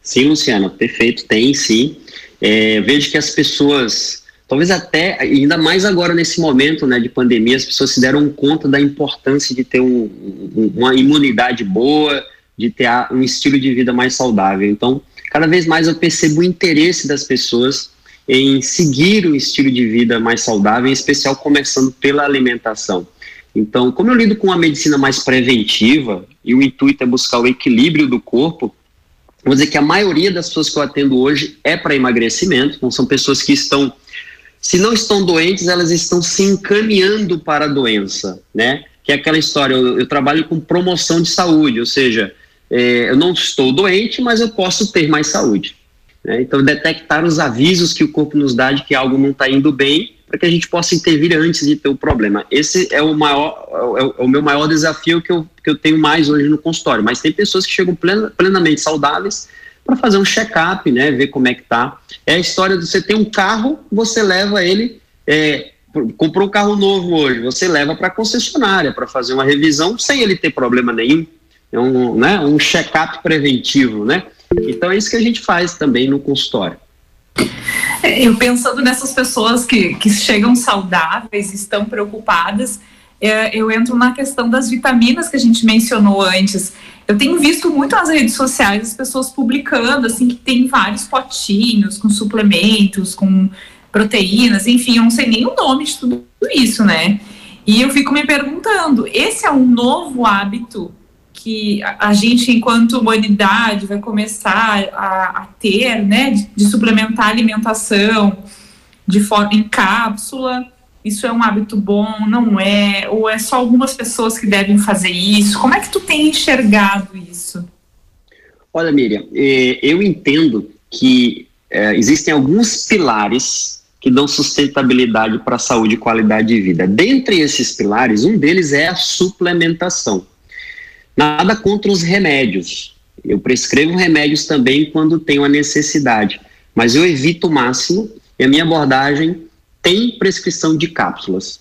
Sim, Luciana, perfeito, tem sim. É, vejo que as pessoas talvez até, ainda mais agora nesse momento né, de pandemia, as pessoas se deram conta da importância de ter um, um, uma imunidade boa, de ter um estilo de vida mais saudável. Então, cada vez mais eu percebo o interesse das pessoas em seguir um estilo de vida mais saudável, em especial começando pela alimentação. Então, como eu lido com uma medicina mais preventiva e o intuito é buscar o equilíbrio do corpo, vou dizer que a maioria das pessoas que eu atendo hoje é para emagrecimento, então são pessoas que estão se não estão doentes, elas estão se encaminhando para a doença, né? Que é aquela história, eu, eu trabalho com promoção de saúde, ou seja, é, eu não estou doente, mas eu posso ter mais saúde. Né? Então, detectar os avisos que o corpo nos dá de que algo não está indo bem, para que a gente possa intervir antes de ter o problema. Esse é o maior, é o, é o meu maior desafio que eu, que eu tenho mais hoje no consultório. Mas tem pessoas que chegam plena, plenamente saudáveis, para fazer um check-up, né, ver como é que tá. É a história de você ter um carro, você leva ele, é, comprou um carro novo hoje, você leva para a concessionária para fazer uma revisão sem ele ter problema nenhum. É um, né, um check-up preventivo, né? Então é isso que a gente faz também no consultório. É, eu pensando nessas pessoas que, que chegam saudáveis, estão preocupadas, é, eu entro na questão das vitaminas que a gente mencionou antes. Eu tenho visto muito nas redes sociais as pessoas publicando, assim, que tem vários potinhos com suplementos, com proteínas, enfim, eu não sei nem o nome de tudo isso, né? E eu fico me perguntando, esse é um novo hábito que a, gente, enquanto humanidade, vai começar a, a ter, né, de, de, suplementar a alimentação de forma em cápsula. Isso é um hábito bom, não é? Ou é só algumas pessoas que devem fazer isso? Como é que tu tem enxergado isso? Olha, Miriam, eh, eu entendo que é, existem alguns pilares que dão sustentabilidade para a saúde e qualidade de vida. Dentre esses pilares, um deles é a suplementação. Nada contra os remédios. Eu prescrevo remédios também quando tenho a necessidade, mas eu evito o máximo e a minha abordagem tem prescrição de cápsulas,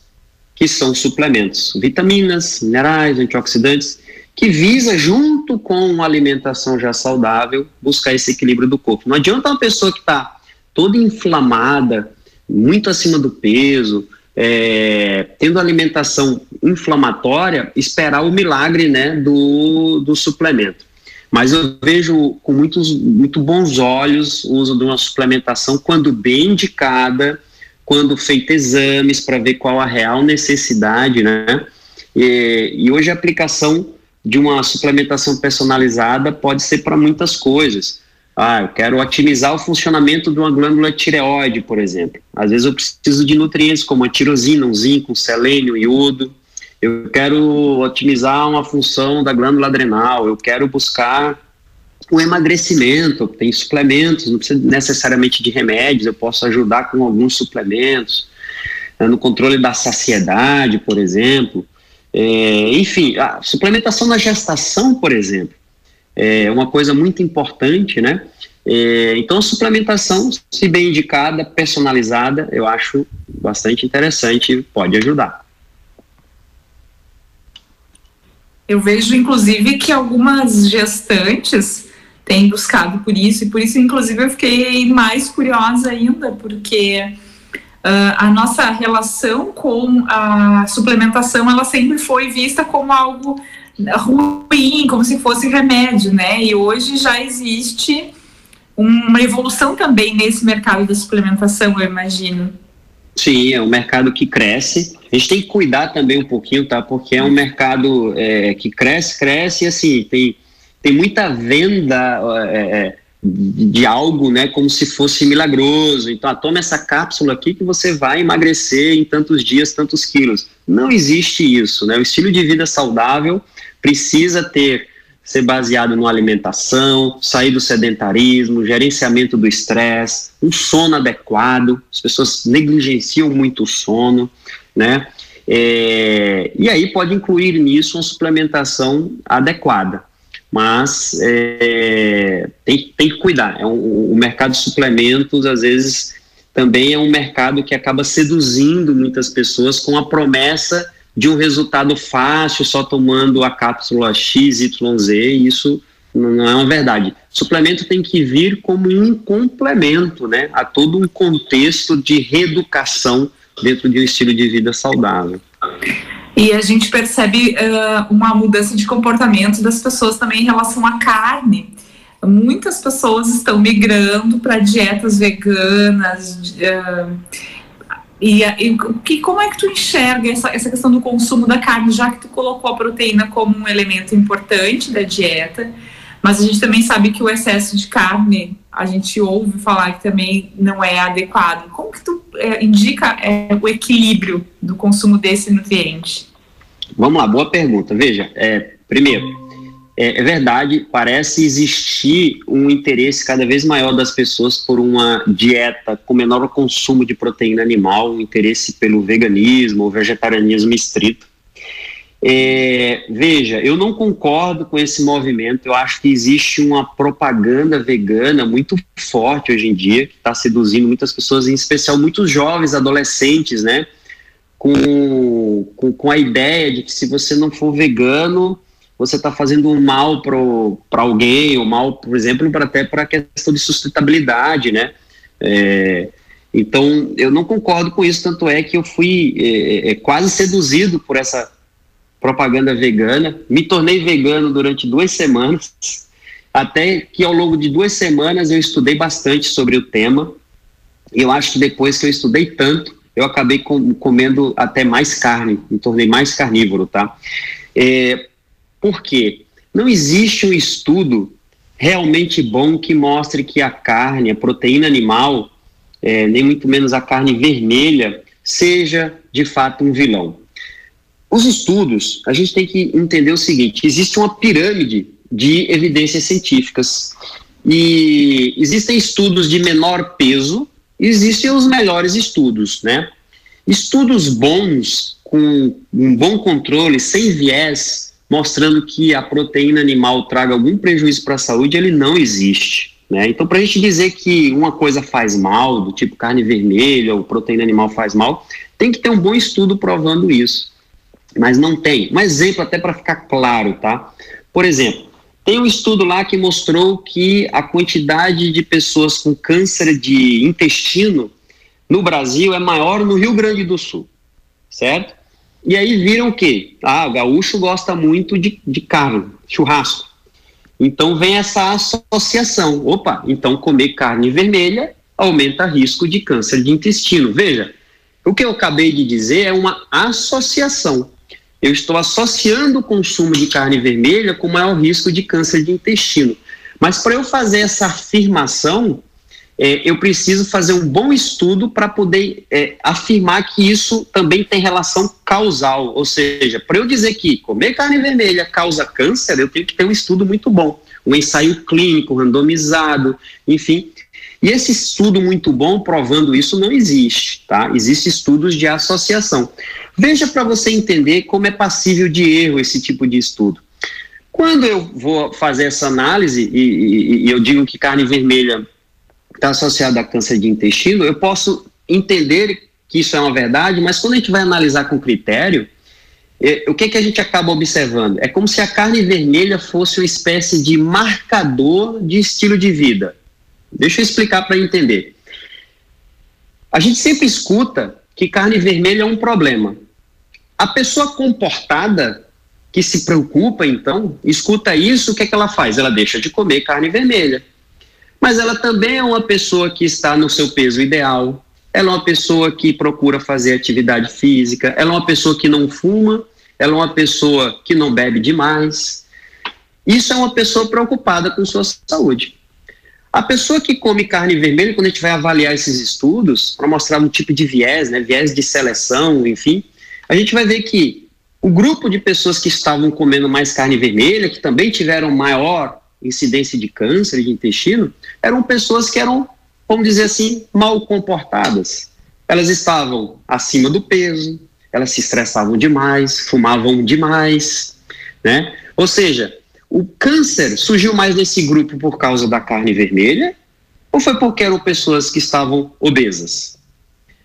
que são suplementos, vitaminas, minerais, antioxidantes, que visa, junto com uma alimentação já saudável, buscar esse equilíbrio do corpo. Não adianta uma pessoa que está toda inflamada, muito acima do peso, é, tendo alimentação inflamatória, esperar o milagre né, do, do suplemento. Mas eu vejo com muitos, muito bons olhos o uso de uma suplementação quando bem indicada, quando feita exames para ver qual a real necessidade, né? E, e hoje a aplicação de uma suplementação personalizada pode ser para muitas coisas. Ah, eu quero otimizar o funcionamento de uma glândula tireoide, por exemplo. Às vezes eu preciso de nutrientes como a tirosina, um zinco, um selênio, iodo. Eu quero otimizar uma função da glândula adrenal. Eu quero buscar o emagrecimento. Tem suplementos, não precisa necessariamente de remédios. Eu posso ajudar com alguns suplementos. Né, no controle da saciedade, por exemplo. É, enfim, a suplementação na gestação, por exemplo é uma coisa muito importante, né? É, então, a suplementação, se bem indicada, personalizada, eu acho bastante interessante e pode ajudar. Eu vejo, inclusive, que algumas gestantes têm buscado por isso, e por isso, inclusive, eu fiquei mais curiosa ainda, porque uh, a nossa relação com a suplementação, ela sempre foi vista como algo ruim, como se fosse remédio, né? E hoje já existe uma evolução também nesse mercado da suplementação, eu imagino. Sim, é um mercado que cresce. A gente tem que cuidar também um pouquinho, tá? Porque é um mercado é, que cresce, cresce e assim, tem, tem muita venda é, é de algo, né, como se fosse milagroso. Então, ah, toma essa cápsula aqui que você vai emagrecer em tantos dias, tantos quilos. Não existe isso, né? O estilo de vida saudável precisa ter ser baseado numa alimentação, sair do sedentarismo, gerenciamento do estresse, um sono adequado. As pessoas negligenciam muito o sono, né? É, e aí pode incluir nisso uma suplementação adequada. Mas é, tem, tem que cuidar. É um, o mercado de suplementos, às vezes, também é um mercado que acaba seduzindo muitas pessoas com a promessa de um resultado fácil só tomando a cápsula XYZ, e isso não é uma verdade. Suplemento tem que vir como um complemento né, a todo um contexto de reeducação dentro de um estilo de vida saudável. E a gente percebe uh, uma mudança de comportamento das pessoas também em relação à carne. Muitas pessoas estão migrando para dietas veganas. Uh, e, e que, como é que tu enxerga essa, essa questão do consumo da carne, já que tu colocou a proteína como um elemento importante da dieta, mas a gente também sabe que o excesso de carne, a gente ouve falar que também não é adequado. Como que tu é, indica é, o equilíbrio do consumo desse nutriente? Vamos lá, boa pergunta. Veja, é, primeiro, é, é, verdade, parece existir um interesse cada vez maior das pessoas por uma dieta com menor consumo de proteína animal, um interesse pelo veganismo ou vegetarianismo estrito. É, veja, eu não concordo com esse movimento. Eu acho que existe uma propaganda vegana muito forte hoje em dia, que está seduzindo muitas pessoas, em especial muitos jovens, adolescentes, né? Com, com, com a ideia de que se você não for vegano, você está fazendo um mal para alguém, ou mal, por exemplo, para até para a questão de sustentabilidade, né? É, Então, eu não concordo com isso, tanto é que eu fui é, é, quase seduzido por essa propaganda vegana. Me tornei vegano durante duas semanas, até que ao longo de duas semanas eu estudei bastante sobre o tema. E eu acho que depois que eu estudei tanto, eu acabei com, comendo até mais carne, me tornei mais carnívoro, tá? É, por quê? Não existe um estudo realmente bom que mostre que a carne, a proteína animal, é, nem muito menos a carne vermelha, seja de fato um vilão. Os estudos, a gente tem que entender o seguinte: existe uma pirâmide de evidências científicas. E existem estudos de menor peso, existem os melhores estudos, né? Estudos bons, com um bom controle, sem viés, mostrando que a proteína animal traga algum prejuízo para a saúde, ele não existe. Né? Então, para a gente dizer que uma coisa faz mal, do tipo carne vermelha ou proteína animal faz mal, tem que ter um bom estudo provando isso. Mas não tem. Um exemplo, até para ficar claro, tá? Por exemplo, tem um estudo lá que mostrou que a quantidade de pessoas com câncer de intestino no Brasil é maior no Rio Grande do Sul, certo? E aí viram que ah, o gaúcho gosta muito de, de carne, churrasco. Então vem essa associação. Opa, então comer carne vermelha aumenta risco de câncer de intestino. Veja, o que eu acabei de dizer é uma associação. Eu estou associando o consumo de carne vermelha com maior risco de câncer de intestino. Mas para eu fazer essa afirmação, é, eu preciso fazer um bom estudo para poder é, afirmar que isso também tem relação causal. Ou seja, para eu dizer que comer carne vermelha causa câncer, eu tenho que ter um estudo muito bom, um ensaio clínico, randomizado, enfim. E esse estudo muito bom provando isso não existe, tá? Existem estudos de associação. Veja para você entender como é passível de erro esse tipo de estudo. Quando eu vou fazer essa análise e, e, e eu digo que carne vermelha está associado a câncer de intestino, eu posso entender que isso é uma verdade, mas quando a gente vai analisar com critério, é, o que, que a gente acaba observando? É como se a carne vermelha fosse uma espécie de marcador de estilo de vida. Deixa eu explicar para entender. A gente sempre escuta que carne vermelha é um problema. A pessoa comportada que se preocupa, então, escuta isso, o que, é que ela faz? Ela deixa de comer carne vermelha mas ela também é uma pessoa que está no seu peso ideal, ela é uma pessoa que procura fazer atividade física, ela é uma pessoa que não fuma, ela é uma pessoa que não bebe demais. Isso é uma pessoa preocupada com sua saúde. A pessoa que come carne vermelha, quando a gente vai avaliar esses estudos, para mostrar um tipo de viés, né, viés de seleção, enfim, a gente vai ver que o grupo de pessoas que estavam comendo mais carne vermelha, que também tiveram maior incidência de câncer de intestino, eram pessoas que eram, vamos dizer assim, mal comportadas. Elas estavam acima do peso, elas se estressavam demais, fumavam demais, né? Ou seja, o câncer surgiu mais nesse grupo por causa da carne vermelha ou foi porque eram pessoas que estavam obesas?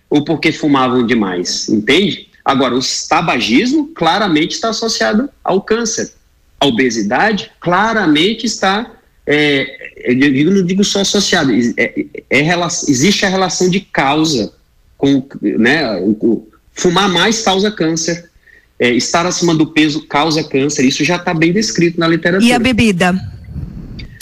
Ou porque fumavam demais, entende? Agora, o tabagismo claramente está associado ao câncer a obesidade claramente está, é, eu não digo só associado, é, é, é, existe a relação de causa com, né, o, fumar mais causa câncer, é, estar acima do peso causa câncer, isso já está bem descrito na literatura. E a bebida?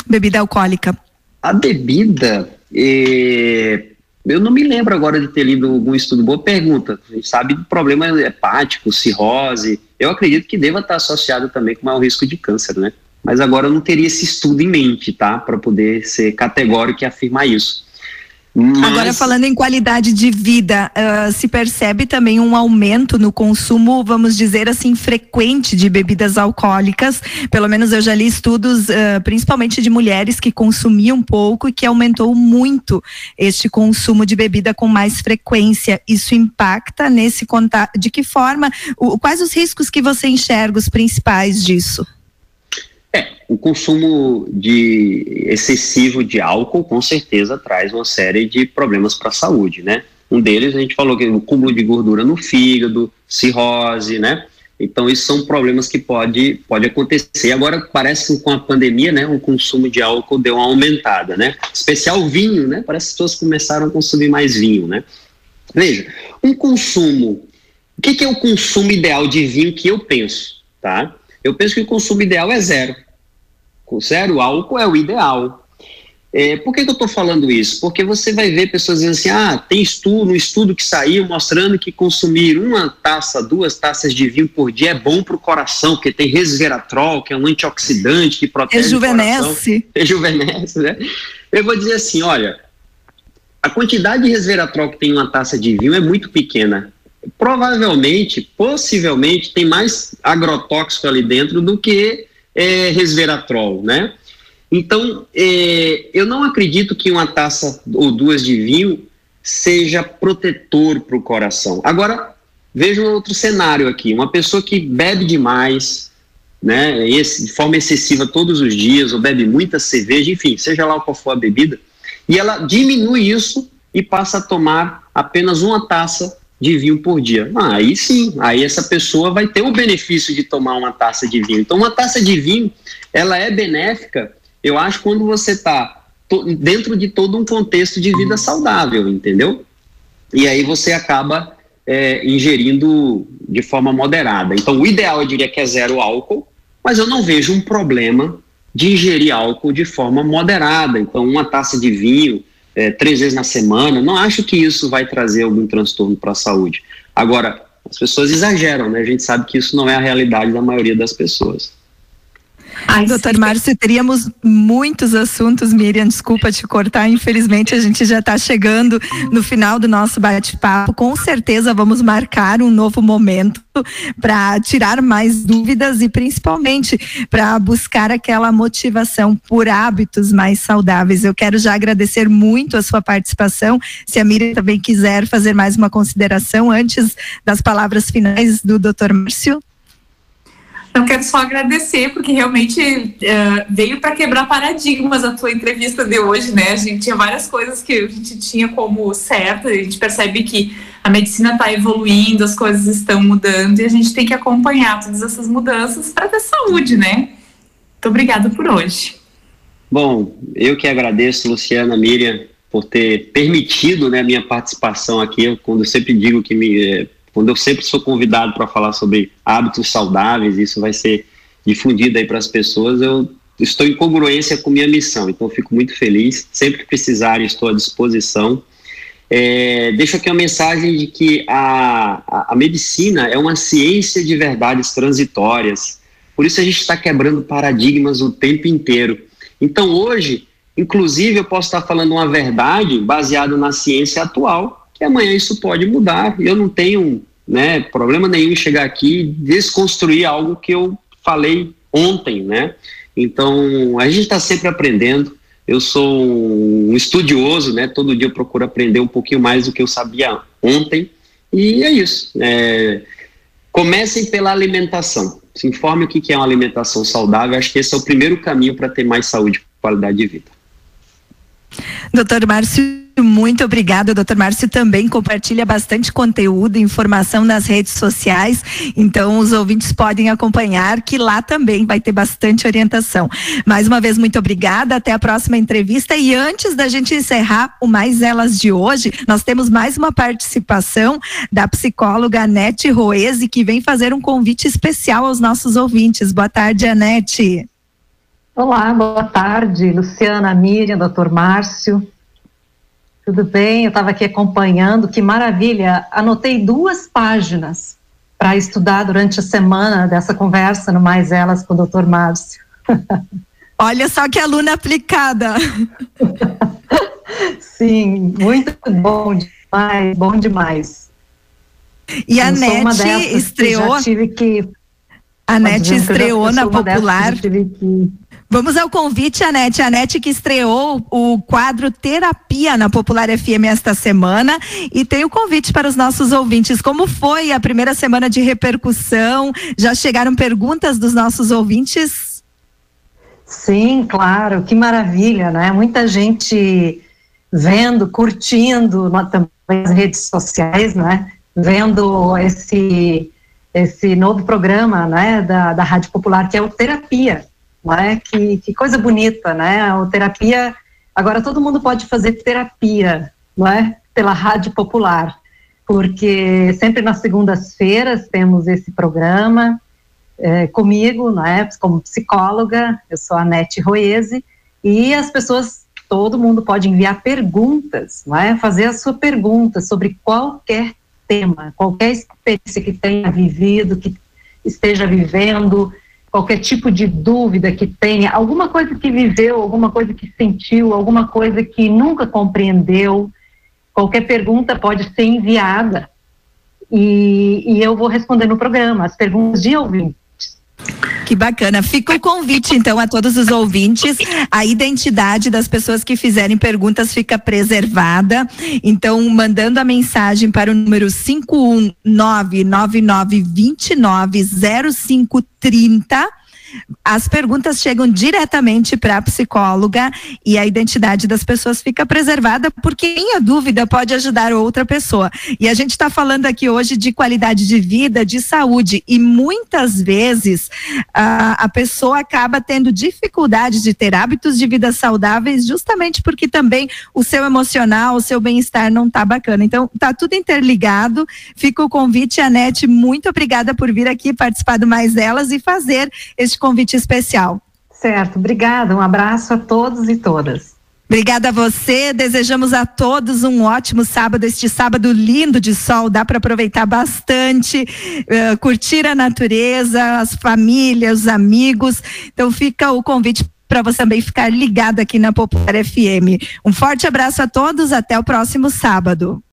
Bebida alcoólica? A bebida, é, eu não me lembro agora de ter lido algum estudo. Boa pergunta. A gente sabe do problema hepático, cirrose. Eu acredito que deva estar associado também com maior risco de câncer, né? Mas agora eu não teria esse estudo em mente, tá? Para poder ser categórico e afirmar isso. Mas... Agora, falando em qualidade de vida, uh, se percebe também um aumento no consumo, vamos dizer assim, frequente de bebidas alcoólicas. Pelo menos eu já li estudos, uh, principalmente de mulheres que consumiam pouco e que aumentou muito este consumo de bebida com mais frequência. Isso impacta nesse contato? De que forma? O, quais os riscos que você enxerga os principais disso? É, o consumo de excessivo de álcool com certeza traz uma série de problemas para a saúde, né? Um deles a gente falou que o cúmulo de gordura no fígado, cirrose, né? Então, isso são problemas que pode, pode acontecer. Agora, parece que com a pandemia, né, o consumo de álcool deu uma aumentada, né? Especial vinho, né? Parece que as pessoas começaram a consumir mais vinho, né? Veja, um consumo. O que, que é o consumo ideal de vinho que eu penso, tá? Eu penso que o consumo ideal é zero. Com zero álcool é o ideal. É, por que, que eu estou falando isso? Porque você vai ver pessoas dizendo assim: ah, tem estudo, um estudo que saiu mostrando que consumir uma taça, duas taças de vinho por dia é bom para o coração, porque tem resveratrol, que é um antioxidante que protege Rejuvenesce. o coração. Rejuvenesce. Né? Eu vou dizer assim: olha, a quantidade de resveratrol que tem em uma taça de vinho é muito pequena. Provavelmente, possivelmente, tem mais agrotóxico ali dentro do que é, resveratrol, né? Então, é, eu não acredito que uma taça ou duas de vinho seja protetor para o coração. Agora, veja um outro cenário aqui: uma pessoa que bebe demais, né, de forma excessiva todos os dias, ou bebe muita cerveja, enfim, seja lá qual for a bebida, e ela diminui isso e passa a tomar apenas uma taça de vinho por dia. Ah, aí sim, aí essa pessoa vai ter o benefício de tomar uma taça de vinho. Então, uma taça de vinho, ela é benéfica eu acho quando você está dentro de todo um contexto de vida saudável, entendeu? E aí você acaba é, ingerindo de forma moderada. Então, o ideal eu diria que é zero álcool, mas eu não vejo um problema de ingerir álcool de forma moderada. Então, uma taça de vinho é, três vezes na semana, não acho que isso vai trazer algum transtorno para a saúde. Agora, as pessoas exageram, né? A gente sabe que isso não é a realidade da maioria das pessoas. Ai, Doutor sim. Márcio, teríamos muitos assuntos, Miriam, desculpa te cortar, infelizmente a gente já está chegando no final do nosso bate-papo. Com certeza vamos marcar um novo momento para tirar mais dúvidas e principalmente para buscar aquela motivação por hábitos mais saudáveis. Eu quero já agradecer muito a sua participação. Se a Miriam também quiser fazer mais uma consideração antes das palavras finais do Dr. Márcio. Então, quero só agradecer, porque realmente uh, veio para quebrar paradigmas a tua entrevista de hoje, né? A gente tinha várias coisas que a gente tinha como certas, a gente percebe que a medicina está evoluindo, as coisas estão mudando e a gente tem que acompanhar todas essas mudanças para ter saúde, né? Muito obrigada por hoje. Bom, eu que agradeço, Luciana, Miriam, por ter permitido né, minha participação aqui, quando eu sempre digo que me eh, quando eu sempre sou convidado para falar sobre hábitos saudáveis, isso vai ser difundido aí para as pessoas, eu estou em congruência com minha missão, então fico muito feliz. Sempre que precisarem, estou à disposição. É, deixo aqui uma mensagem de que a, a, a medicina é uma ciência de verdades transitórias, por isso a gente está quebrando paradigmas o tempo inteiro. Então hoje, inclusive, eu posso estar falando uma verdade baseada na ciência atual, que amanhã isso pode mudar. E eu não tenho né, problema nenhum em chegar aqui e desconstruir algo que eu falei ontem, né? Então, a gente está sempre aprendendo. Eu sou um estudioso, né? Todo dia eu procuro aprender um pouquinho mais do que eu sabia ontem. E é isso. É, comecem pela alimentação. Se informe o que é uma alimentação saudável. Acho que esse é o primeiro caminho para ter mais saúde e qualidade de vida. Doutor Márcio muito obrigada, doutor Márcio também compartilha bastante conteúdo e informação nas redes sociais, então os ouvintes podem acompanhar que lá também vai ter bastante orientação. Mais uma vez, muito obrigada, até a próxima entrevista e antes da gente encerrar o Mais Elas de hoje, nós temos mais uma participação da psicóloga Anete Roese, que vem fazer um convite especial aos nossos ouvintes. Boa tarde, Anete. Olá, boa tarde, Luciana, Miriam, doutor Márcio. Tudo bem? Eu estava aqui acompanhando, que maravilha! Anotei duas páginas para estudar durante a semana dessa conversa no Mais Elas com o Dr. Márcio. Olha só que aluna aplicada! Sim, muito bom demais, bom demais. E a NET estreou. Que tive que, a NET estreou na Popular. Que, Vamos ao convite, Anete. Anete que estreou o quadro Terapia na Popular FM esta semana e tem o convite para os nossos ouvintes. Como foi a primeira semana de repercussão? Já chegaram perguntas dos nossos ouvintes? Sim, claro. Que maravilha, né? Muita gente vendo, curtindo também as redes sociais, né? Vendo esse esse novo programa, né, da, da Rádio Popular, que é o Terapia, né, que, que coisa bonita, né, o Terapia, agora todo mundo pode fazer terapia, não é, pela Rádio Popular, porque sempre nas segundas-feiras temos esse programa, é, comigo, né, como psicóloga, eu sou a Nete Roese, e as pessoas, todo mundo pode enviar perguntas, não é? fazer a sua pergunta sobre qualquer tema, qualquer experiência que tenha vivido, que esteja vivendo, qualquer tipo de dúvida que tenha, alguma coisa que viveu, alguma coisa que sentiu, alguma coisa que nunca compreendeu, qualquer pergunta pode ser enviada e, e eu vou responder no programa as perguntas de ouvinte. Que bacana. Fica o convite, então, a todos os ouvintes. A identidade das pessoas que fizerem perguntas fica preservada. Então, mandando a mensagem para o número 51999290530 as perguntas chegam diretamente para a psicóloga e a identidade das pessoas fica preservada, porque quem a dúvida pode ajudar outra pessoa. E a gente está falando aqui hoje de qualidade de vida, de saúde, e muitas vezes a, a pessoa acaba tendo dificuldade de ter hábitos de vida saudáveis, justamente porque também o seu emocional, o seu bem-estar não está bacana. Então, tá tudo interligado. Fica o convite, Anete, muito obrigada por vir aqui participar do Mais Delas e fazer este convite especial. Certo, obrigada. Um abraço a todos e todas. Obrigada a você. Desejamos a todos um ótimo sábado. Este sábado lindo de sol, dá para aproveitar bastante, uh, curtir a natureza, as famílias, os amigos. Então fica o convite para você também ficar ligado aqui na Popular FM. Um forte abraço a todos. Até o próximo sábado.